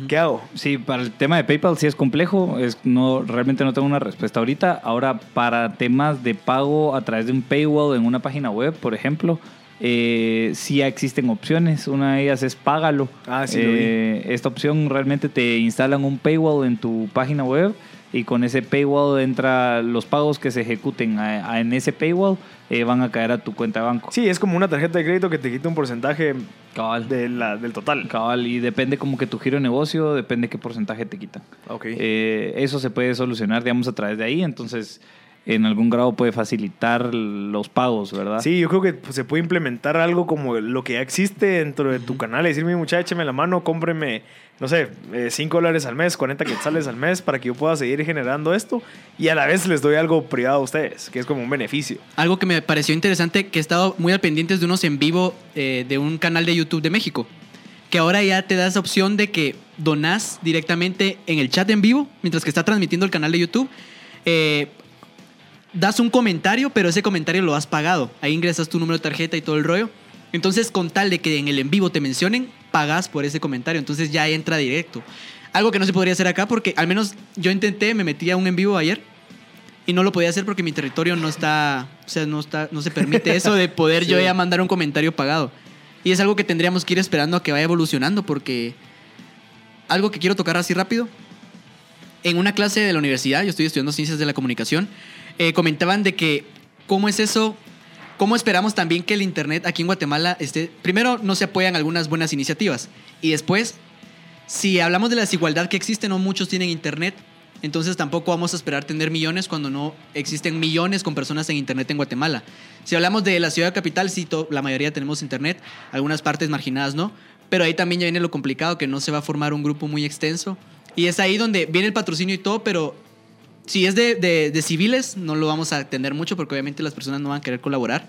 ¿qué hago? Sí, para el tema de PayPal sí es complejo. Es, no, realmente no tengo una respuesta ahorita. Ahora, para temas de pago a través de un paywall en una página web, por ejemplo, eh, sí existen opciones. Una de ellas es Págalo. Ah, sí. Eh, esta opción realmente te instalan un paywall en tu página web y con ese paywall entra los pagos que se ejecuten a- a- en ese paywall eh, van a caer a tu cuenta de banco. Sí, es como una tarjeta de crédito que te quita un porcentaje Cabal. de la, del total. Cabal, y depende como que tu giro de negocio, depende qué porcentaje te quitan. Ok. Eh, eso se puede solucionar, digamos, a través de ahí. Entonces, en algún grado puede facilitar los pagos, ¿verdad? Sí, yo creo que pues, se puede implementar algo como lo que ya existe dentro de tu canal decirme, muchacha, écheme la mano, cómpreme, no sé, 5 dólares al mes, 40 quetzales al mes para que yo pueda seguir generando esto y a la vez les doy algo privado a ustedes, que es como un beneficio. Algo que me pareció interesante, que he estado muy al pendientes de unos en vivo eh, de un canal de YouTube de México. Que ahora ya te da esa opción de que donás directamente en el chat en vivo, mientras que está transmitiendo el canal de YouTube. Eh, das un comentario, pero ese comentario lo has pagado. Ahí ingresas tu número de tarjeta y todo el rollo. Entonces, con tal de que en el en vivo te mencionen, pagas por ese comentario. Entonces ya entra directo. Algo que no se podría hacer acá porque al menos yo intenté, me metí a un en vivo ayer y no lo podía hacer porque mi territorio no está, o sea, no está, no se permite eso de poder yo ya mandar un comentario pagado. Y es algo que tendríamos que ir esperando a que vaya evolucionando porque algo que quiero tocar así rápido. En una clase de la universidad, yo estoy estudiando ciencias de la comunicación, eh, comentaban de que cómo es eso, cómo esperamos también que el internet aquí en Guatemala esté, primero no se apoyan algunas buenas iniciativas y después si hablamos de la desigualdad que existe, no muchos tienen internet. Entonces tampoco vamos a esperar tener millones cuando no existen millones con personas en internet en Guatemala. Si hablamos de la ciudad capital, sí, la mayoría tenemos internet, algunas partes marginadas no, pero ahí también ya viene lo complicado, que no se va a formar un grupo muy extenso. Y es ahí donde viene el patrocinio y todo, pero si es de, de- de civiles, no lo vamos a atender mucho porque obviamente las personas no van a querer colaborar.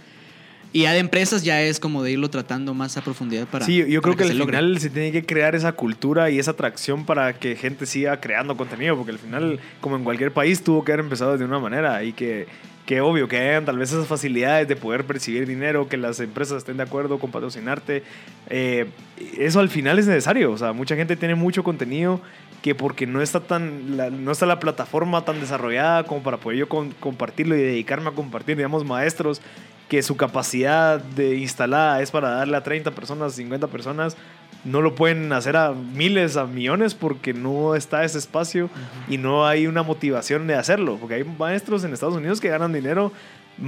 Y ya de empresas ya es como de irlo tratando más a profundidad para sí, yo creo que, se al logre. final se tiene que crear esa cultura y esa atracción para que gente siga creando contenido, porque al final, como en cualquier país, tuvo que haber empezado de una manera y que, que obvio, que hayan tal vez esas facilidades de poder percibir dinero, que las empresas estén de acuerdo con patrocinarte. Eh, eso al final es necesario, o sea, mucha gente tiene mucho contenido que porque no está tan la- no está la plataforma tan desarrollada como para poder yo compartirlo y dedicarme a compartir, digamos, maestros que su capacidad de instalada es para darle a 30 personas, 50 personas, no lo pueden hacer a miles, a millones, porque no está ese espacio y no hay una motivación de hacerlo. Porque hay maestros en Estados Unidos que ganan dinero,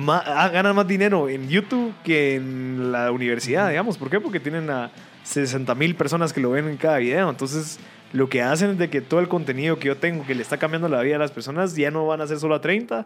ah, ganan más dinero en YouTube que en la universidad, digamos. ¿Por qué? Porque tienen a 60 mil personas que lo ven en cada video. Entonces, lo que hacen es de que todo el contenido que yo tengo, que le está cambiando la vida a las personas, ya no van a ser solo a 30,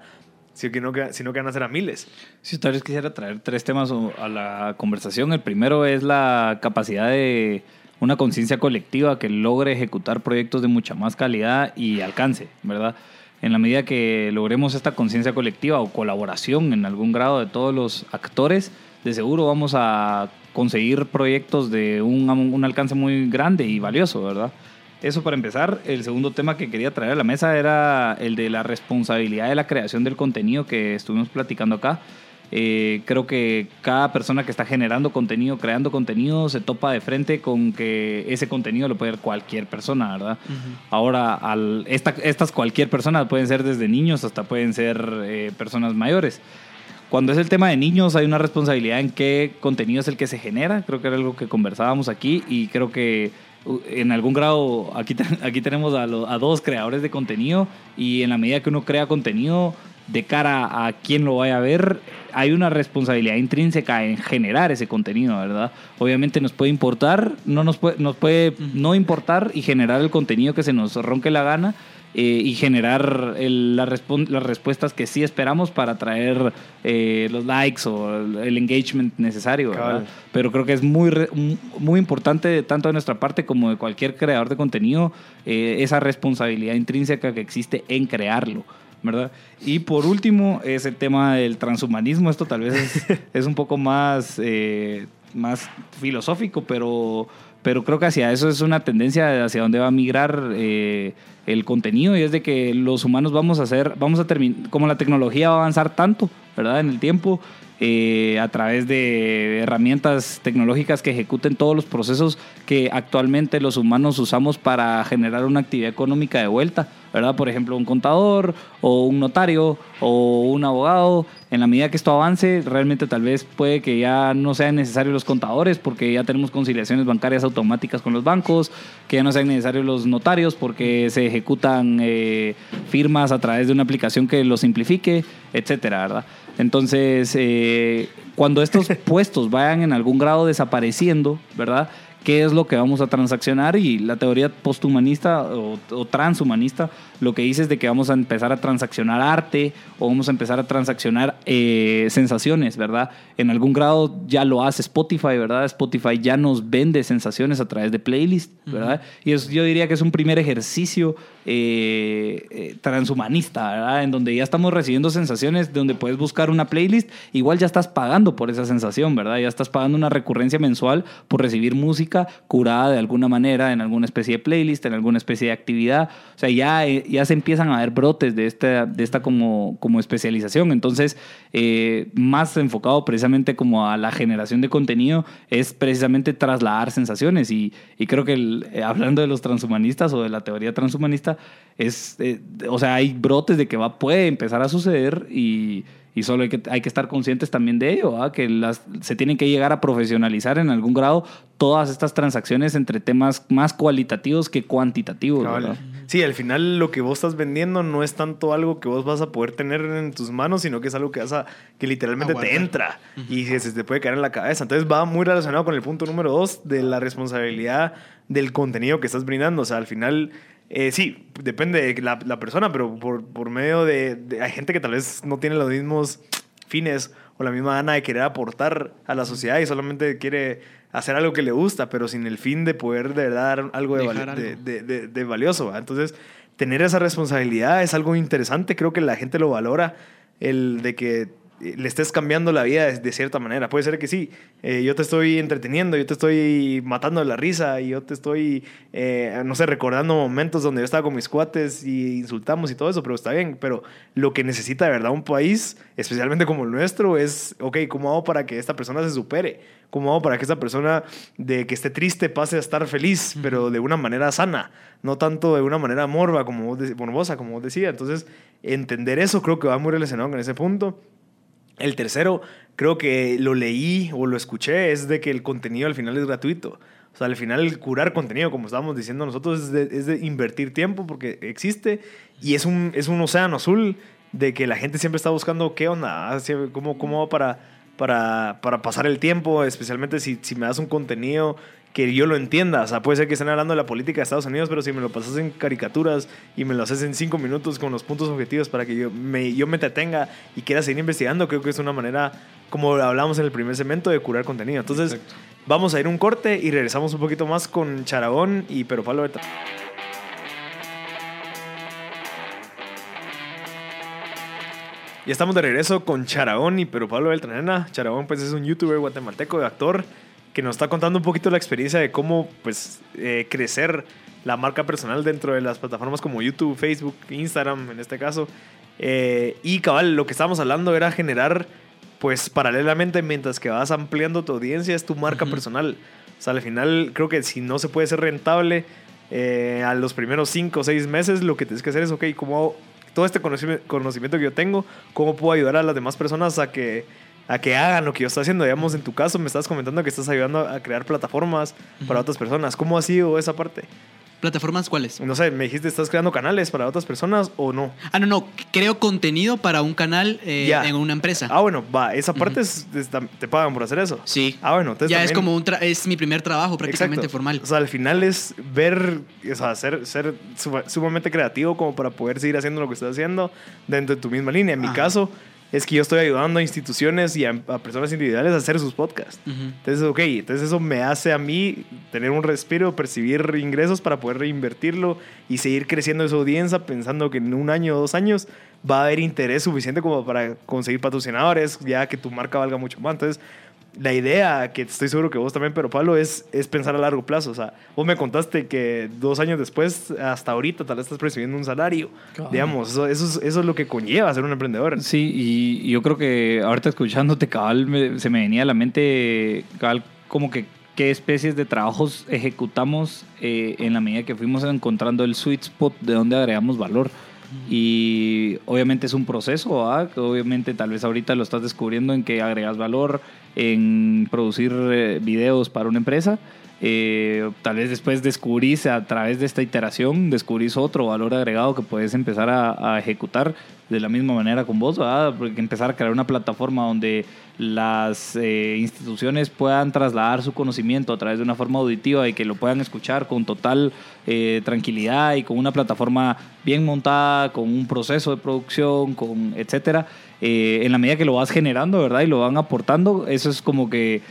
sino que, no, que- sino que van a ser a miles. Si tal vez quisiera traer tres temas a la conversación. El primero es la capacidad de una conciencia colectiva que logre ejecutar proyectos de mucha más calidad y alcance, ¿verdad? En la medida que logremos esta conciencia colectiva o colaboración en algún grado de todos los actores, de seguro vamos a conseguir proyectos de un, un alcance muy grande y valioso, ¿verdad? Eso para empezar. El segundo tema que quería traer a la mesa era el de la responsabilidad de la creación del contenido que estuvimos platicando acá. Eh, creo que cada persona que está generando contenido, creando contenido, se topa de frente con que ese contenido lo puede ver cualquier persona, ¿verdad? Ahora, al, esta- estas cualquier persona pueden ser desde niños hasta pueden ser eh, personas mayores. Cuando es el tema de niños, hay una responsabilidad en qué contenido es el que se genera. Creo que era algo que conversábamos aquí y creo que uh, en algún grado aquí, aquí tenemos a, a dos creadores de contenido y en la medida que uno crea contenido de cara a quien lo vaya a ver, hay una responsabilidad intrínseca en generar ese contenido, ¿verdad? Obviamente nos puede importar, no nos puede, nos puede no importar y generar el contenido que se nos ronque la gana, eh, y generar el- la respon- las respuestas que sí esperamos para traer eh, los likes o el, engagement necesario. ¿verdad? Pero creo que es muy, muy importante, tanto de nuestra parte como de cualquier creador de contenido, eh, esa responsabilidad intrínseca que existe en crearlo. ¿Verdad? Y por último, es el tema del transhumanismo. Esto tal vez es, es un poco más, eh, más filosófico, pero, pero creo que hacia eso es una tendencia hacia donde va a migrar eh, el contenido y es de que los humanos vamos a hacer, vamos a terminar, como la tecnología va a avanzar tanto, ¿verdad? En el tiempo, eh, a través de herramientas tecnológicas que ejecuten todos los procesos que actualmente los humanos usamos para generar una actividad económica de vuelta, ¿verdad? Por ejemplo, un contador o un notario o un abogado. En la medida que esto avance, realmente tal vez puede que ya no sean necesarios los contadores porque ya tenemos conciliaciones bancarias automáticas con los bancos, que ya no sean necesarios los notarios porque se ejecutan eh, firmas a través de una aplicación que lo simplifique, etcétera, ¿verdad? Entonces, eh, cuando estos puestos vayan en algún grado desapareciendo, ¿verdad? ¿Qué es lo que vamos a transaccionar? Y la teoría posthumanista o, transhumanista lo que dice es de que vamos a empezar a transaccionar arte o vamos a empezar a transaccionar eh, sensaciones, ¿verdad? En algún grado ya lo hace Spotify, ¿verdad? Spotify ya nos vende sensaciones a través de playlist, ¿verdad? Y eso yo diría que es un primer ejercicio eh, eh, transhumanista, ¿verdad? En donde ya estamos recibiendo sensaciones, donde puedes buscar una playlist, igual ya estás pagando por esa sensación, ¿verdad? Ya estás pagando una recurrencia mensual por recibir música curada de alguna manera, en alguna especie de playlist, en alguna especie de actividad. O sea, ya, ya se empiezan a ver brotes de esta, de esta como, como especialización. Entonces, eh, más enfocado precisamente como a la generación de contenido, es precisamente trasladar sensaciones. Y, y creo que eh, hablando de los transhumanistas o de la teoría transhumanista, es, eh, o sea, hay brotes de que va, puede empezar a suceder y, y solo hay que, hay que estar conscientes también de ello, que las, se tienen que llegar a profesionalizar en algún grado todas estas transacciones entre temas más cualitativos que cuantitativos. ¿verdad? Sí, al final lo que vos estás vendiendo no es tanto algo que vos vas a poder tener en tus manos, sino que es algo que vas a, que literalmente te entra y que se te puede caer en la cabeza. Entonces va muy relacionado con el punto número dos de la responsabilidad del contenido que estás brindando. O sea, al final, eh, sí, depende de la, la persona, pero por, por medio de, de- Hay gente que tal vez no tiene los mismos fines o la misma gana de querer aportar a la sociedad y solamente quiere hacer algo que le gusta, pero sin el fin de poder de verdad dar algo de, vali- de- algo. de, valioso. ¿va? Entonces, tener esa responsabilidad es algo interesante. Creo que la gente lo valora, el de que le estés cambiando la vida de, de cierta manera. Puede ser que sí, eh, yo te estoy entreteniendo, yo te estoy matando la risa y yo te estoy, eh, no sé, recordando momentos donde yo estaba con mis cuates y insultamos y todo eso, pero está bien. Pero lo que necesita de verdad un país, especialmente como el nuestro, es, ok, ¿cómo hago para que esta persona se supere? ¿Cómo hago para que esta persona de que esté triste pase a estar feliz, pero de una manera sana? No tanto de una manera morba, como vos, morbosa, como vos decía. Entonces, entender eso creo que va muy relacionado con ese punto. El tercero, creo que lo leí o lo escuché, es de que el contenido al final es gratuito. O sea, al final curar contenido, como estábamos diciendo nosotros, es de, invertir tiempo porque existe y es un, es un océano azul de que la gente siempre está buscando qué onda, Ah, cómo, cómo hago para, para, para pasar el tiempo, especialmente si, si me das un contenido que yo lo entienda. O sea, puede ser que estén hablando de la política de Estados Unidos, pero si me lo pasas en caricaturas y me lo haces en cinco minutos con los puntos objetivos para que yo me, yo me entretenga y quiera seguir investigando, creo que es una manera, como hablamos en el primer segmento, de curar contenido. Entonces, Exacto. vamos a ir un corte y regresamos un poquito más con Charagón y Pero Pablo Berta. Ya estamos de regreso con Charagón y Pero Pablo Beltranena. Charagón pues es un youtuber guatemalteco, actor, que nos está contando un poquito la experiencia de cómo pues eh, crecer la marca personal dentro de las plataformas como YouTube, Facebook, Instagram en este caso. Eh, y cabal, lo que estábamos hablando era generar, pues paralelamente, mientras que vas ampliando tu audiencia, es tu marca personal. O sea, al final creo que si no se puede ser rentable eh, a los primeros 5 o 6 meses, lo que tienes que hacer es, ok, ¿cómo hago todo este conocimiento que yo tengo, cómo puedo ayudar a las demás personas a que, a que hagan lo que yo estoy haciendo? Digamos, en tu caso me estás comentando que estás ayudando a crear plataformas para otras personas. ¿Cómo ha sido esa parte? ¿Plataformas cuáles? No sé, me dijiste, ¿estás creando canales para otras personas o no? Ah, no, no. Creo contenido para un canal eh, en una empresa. Ah, bueno, va, esa parte es, es- te pagan por hacer eso. Sí. Ah, bueno, entonces ya es como un tra- es mi primer trabajo prácticamente Exacto. formal. O sea, al final es ver, o sea, ser, ser suma- sumamente creativo como para poder seguir haciendo lo que estás haciendo dentro de tu misma línea. En mi caso, es que yo estoy ayudando a instituciones y a, a personas individuales a hacer sus podcasts. Ujú. Entonces, ok, entonces eso me hace a mí tener un respiro, percibir ingresos para poder reinvertirlo y seguir creciendo esa audiencia pensando que en un año o dos años va a haber interés suficiente como para conseguir patrocinadores, ya que tu marca valga mucho más. Entonces, la idea, que estoy seguro que vos también, pero Pablo, es, es pensar a largo plazo. O sea, vos me contaste que dos años después, hasta ahorita, tal vez estás percibiendo un salario. Digamos, eso, eso, es, eso es lo que conlleva ser un emprendedor. Sí, y yo creo que ahorita escuchándote, cabal, me- se me venía a la mente, cabal, como que qué especies de trabajos ejecutamos eh, en la medida que fuimos encontrando el sweet spot de donde agregamos valor. Y obviamente es un proceso, ¿ah? Obviamente tal vez ahorita lo estás descubriendo en que agregas valor en producir eh, videos para una empresa. Eh, tal vez después descubrís a través de esta iteración, descubrís otro valor agregado que puedes empezar a, ejecutar de la misma manera con vos, ¿verdad? Porque empezar a crear una plataforma donde las eh, instituciones puedan trasladar su conocimiento a través de una forma auditiva y que lo puedan escuchar con total eh, tranquilidad y con una plataforma bien montada, con un proceso de producción, con etcétera. En la medida que lo vas generando, ¿verdad? Y lo van aportando, eso es como que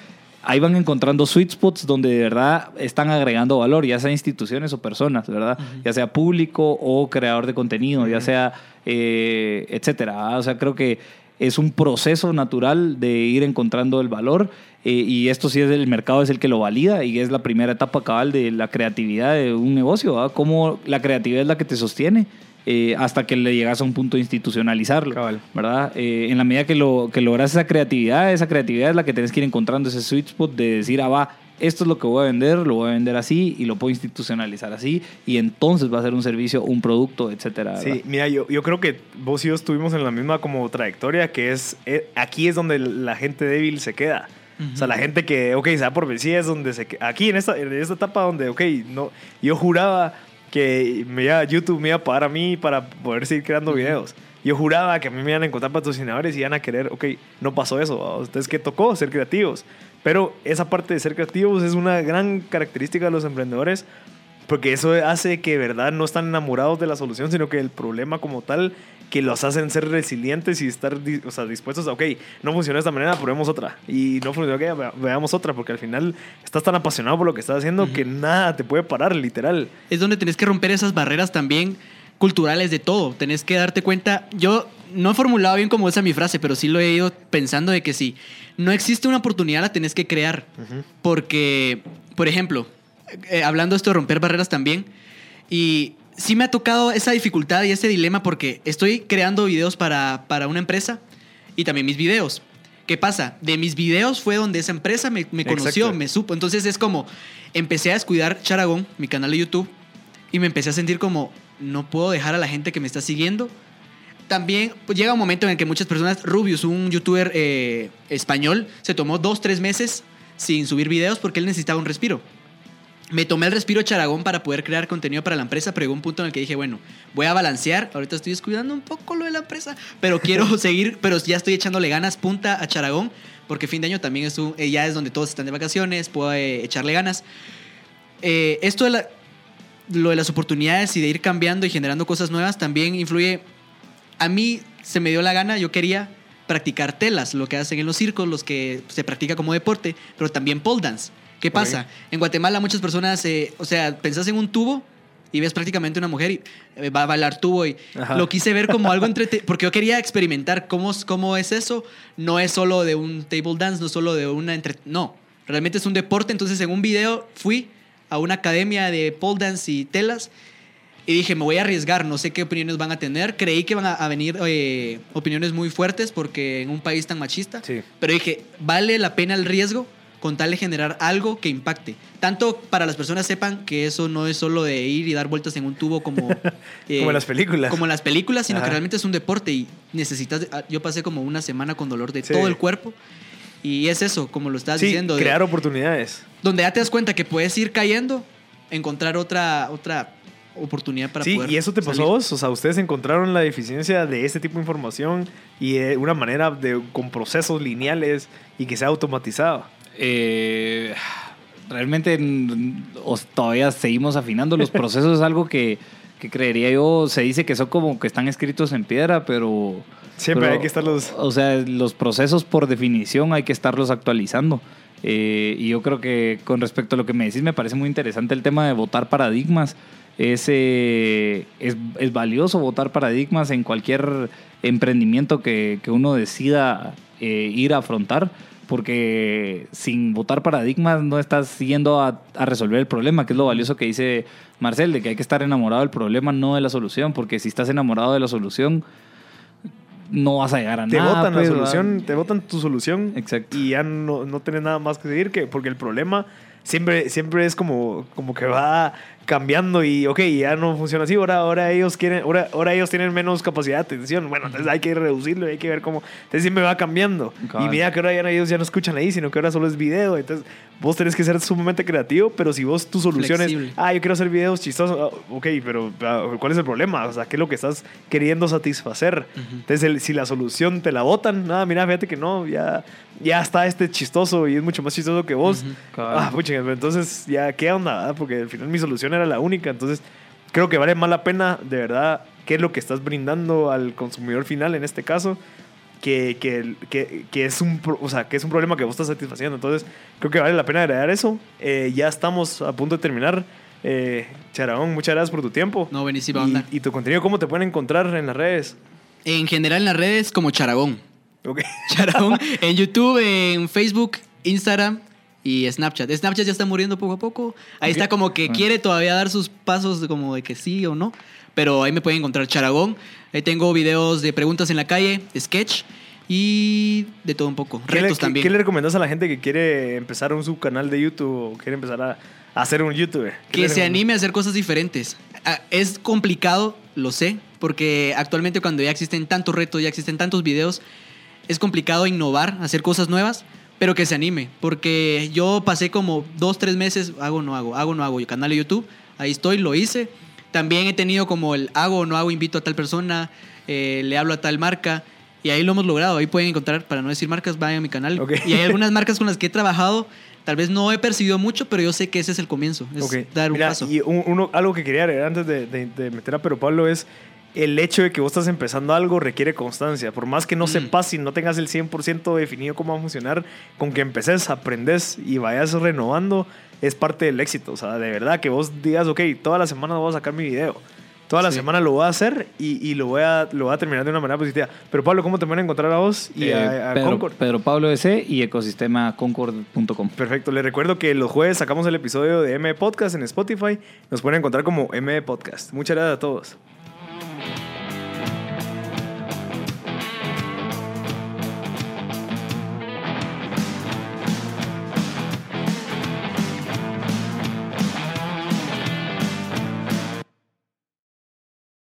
ahí van encontrando sweet spots donde de verdad están agregando valor, ya sea instituciones o personas, ¿verdad? Ya sea público o creador de contenido, ya sea, eh, etcétera. O sea, creo que es un proceso natural de ir encontrando el valor eh, y esto sí es el mercado es el que lo valida y es la primera etapa cabal de la creatividad de un negocio, ¿verdad? Cómo la creatividad es la que te sostiene. Eh, hasta que le llegas a un punto de institucionalizarlo, Cabal. ¿verdad? Eh, en la medida que, lo, que logras esa creatividad, esa creatividad es la que tienes que ir encontrando ese sweet spot de decir, ah, va, esto es lo que voy a vender, lo voy a vender así y lo puedo institucionalizar así y entonces va a ser un servicio, un producto, etcétera. Sí, mira, yo, yo creo que vos y yo estuvimos en la misma como trayectoria, que es, eh, aquí es donde la gente débil se queda. O sea, la gente que, ok, se da por vencida es donde se. Aquí en esta, en esta etapa donde, ok, no, yo juraba que me iba, YouTube me iba a pagar a mí para poder seguir creando videos. Yo juraba que a mí me iban a encontrar patrocinadores y iban a querer, ok, no pasó eso. ¿va? Entonces, ¿qué tocó? Ser creativos. Pero esa parte de ser creativos es una gran característica de los emprendedores porque eso hace que, de verdad, no están enamorados de la solución, sino que el problema como tal, que los hacen ser resilientes y estar o sea, dispuestos a, ok, no funcionó de esta manera, probemos otra. Y no funcionó, ok, ve- veamos otra, porque al final estás tan apasionado por lo que estás haciendo que nada te puede parar, literal. es donde tenés que romper esas barreras también culturales de todo. Tenés que darte cuenta. Yo no he formulado bien como esa mi frase, pero sí lo he ido pensando de que si no existe una oportunidad, la tenés que crear. Porque, por ejemplo, eh, hablando esto de romper barreras también, y sí me ha tocado esa dificultad y ese dilema porque estoy creando videos para, para una empresa y también mis videos. ¿Qué pasa? De mis videos fue donde esa empresa me, me conoció, Exacto. me supo. Entonces es como, empecé a descuidar Charagón, mi canal de YouTube, y me empecé a sentir como, no puedo dejar a la gente que me está siguiendo. También pues, llega un momento en el que muchas personas, Rubius, un youtuber eh, español, se tomó dos, tres meses sin subir videos porque él necesitaba un respiro. Me tomé el respiro Charagón para poder crear contenido para la empresa, pero llegó un punto en el que dije, bueno, voy a balancear. Ahorita estoy descuidando un poco lo de la empresa, pero quiero seguir, pero ya estoy echándole ganas punta a Charagón, porque fin de año también es un- eh, ya es donde todos están de vacaciones, puedo eh, echarle ganas. Eh, esto de la- lo de las oportunidades y de ir cambiando y generando cosas nuevas también influye. A mí se me dio la gana, yo quería practicar telas, lo que hacen en los circos, los que se practica como deporte, pero también pole dance. ¿Qué pasa? En Guatemala muchas personas, eh, o sea, pensás en un tubo y ves prácticamente una mujer y eh, va a bailar tubo y Ajá. lo quise ver como algo entre porque yo quería experimentar cómo, es- cómo es eso. No es solo de un table dance, no es solo de una entre no, realmente es un deporte. Entonces en un video fui a una academia de pole dance y telas. Y dije, me voy a arriesgar, no sé qué opiniones van a tener. Creí que van a, a venir eh, opiniones muy fuertes porque en un país tan machista. Sí. Pero dije, vale la pena el riesgo con tal de generar algo que impacte. Tanto para las personas sepan que eso no es solo de ir y dar vueltas en un tubo como... eh, Como en las películas. Como las películas, sino Ajá. que realmente es un deporte y necesitas... ah, Yo pasé como una semana con dolor de Sí. todo el cuerpo. Y es eso, como lo estás Sí, diciendo. de- crear oportunidades. donde ya te das cuenta que puedes ir cayendo, encontrar otra, otra oportunidad para Sí, poder y eso te pasó a vos. O sea, ustedes encontraron la deficiencia de este tipo de información y de una manera de, con procesos lineales y que sea automatizado. Eh, realmente os- todavía seguimos afinando los procesos, es algo que, que creería yo, se dice que son como que están escritos en piedra, pero... Siempre pero, hay que estarlos. O sea, los procesos por definición hay que estarlos actualizando. Eh, y yo creo que con respecto a lo que me decís, me parece muy interesante el tema de votar paradigmas. Es, eh, es, es valioso votar paradigmas en cualquier emprendimiento que, que uno decida eh, ir a afrontar, porque sin votar paradigmas no estás yendo a, a resolver el problema, que es lo valioso que dice Marcel, de que hay que estar enamorado del problema, no de la solución, porque si estás enamorado de la solución, no vas a llegar a Te nada. votan pues, la ¿verdad? solución, te votan tu solución Exacto. y ya no, no tienes nada más que seguir, que, porque el problema siempre, siempre es como, como que va cambiando y, ok, ya no funciona así, ahora, ahora, ellos quieren, ahora, ahora ellos tienen menos capacidad de atención, bueno, entonces hay que reducirlo, hay que ver cómo, entonces siempre va cambiando. Cabal. Y mira que ahora ya no- ellos ya no escuchan ahí, sino que ahora solo es video, entonces vos tenés que ser sumamente creativo, pero si vos tu solución Flexible. es, ah, yo quiero hacer videos chistosos, ah, ok, pero ah, ¿cuál es el problema? O sea, ¿qué es lo que estás queriendo satisfacer? Entonces, el- si la solución te la botan, nada, mira, fíjate que no, ya, ya está este chistoso y es mucho más chistoso que vos. Ujú. Cabal. Ah, pucha, entonces ya, ¿qué onda? verdad? Porque al final mi era la única, entonces creo que vale más la pena, de verdad, qué es lo que estás brindando al consumidor final en este caso. Que, que, que, que es un, o sea, que es un problema que vos estás satisfaciendo. Entonces, creo que vale la pena agregar eso. Eh, ya estamos a punto de terminar. Eh, Charabón, muchas gracias por tu tiempo. No, buenísima y, onda. y tu contenido, ¿cómo te pueden encontrar en las redes? En general en las redes como Charagón. Ok. Charagón en YouTube, en Facebook, Instagram y Snapchat. Snapchat ya está muriendo poco a poco. Ahí está como que Ah. quiere todavía dar sus pasos como de que sí o no. Pero ahí me pueden encontrar Charagón. Ahí tengo videos de preguntas en la calle, sketch y de todo un poco. ¿Qué le, Retos qué- también. ¿Qué le recomendás a la gente que quiere empezar un subcanal de YouTube o quiere empezar a, a hacer un YouTuber? ¿Qué que se anime a hacer cosas diferentes. Ah, Es complicado, lo sé, porque actualmente cuando ya existen tantos retos, ya existen tantos videos, es complicado innovar, hacer cosas nuevas, pero que se anime, porque yo pasé como dos, tres meses, hago o no hago, hago o no hago, yo canal de YouTube, ahí estoy, lo hice. También he tenido como el hago o no hago, invito a tal persona, eh, le hablo a tal marca. Y ahí lo hemos logrado. Ahí pueden encontrar, para no decir marcas, vayan a mi canal. Ok. Y hay algunas marcas con las que he trabajado. Tal vez no he percibido mucho, pero yo sé que ese es el comienzo. Es Ok. dar un Mira, paso. Y un- uno, algo que quería agregar antes de, de- de meter a Pero Pablo es el hecho de que vos estás empezando algo requiere constancia. Por más que no Mm. sepas y no tengas el 100% definido cómo va a funcionar, con que empeces, aprendes y vayas renovando, es parte del éxito. O sea, de verdad que vos digas, ok, toda la semana voy a sacar mi video. Toda la Sí. semana lo voy a hacer y, y lo, voy a, lo voy a terminar de una manera positiva. Pero Pablo, ¿cómo te pueden encontrar a vos y Eh, a, a Pedro, Concord? Pedro Pablo S y ecosistemaconcord.com. Perfecto, les recuerdo que los jueves sacamos el episodio de M Podcast en Spotify. Nos pueden encontrar como M Podcast. Muchas gracias a todos. Thank you.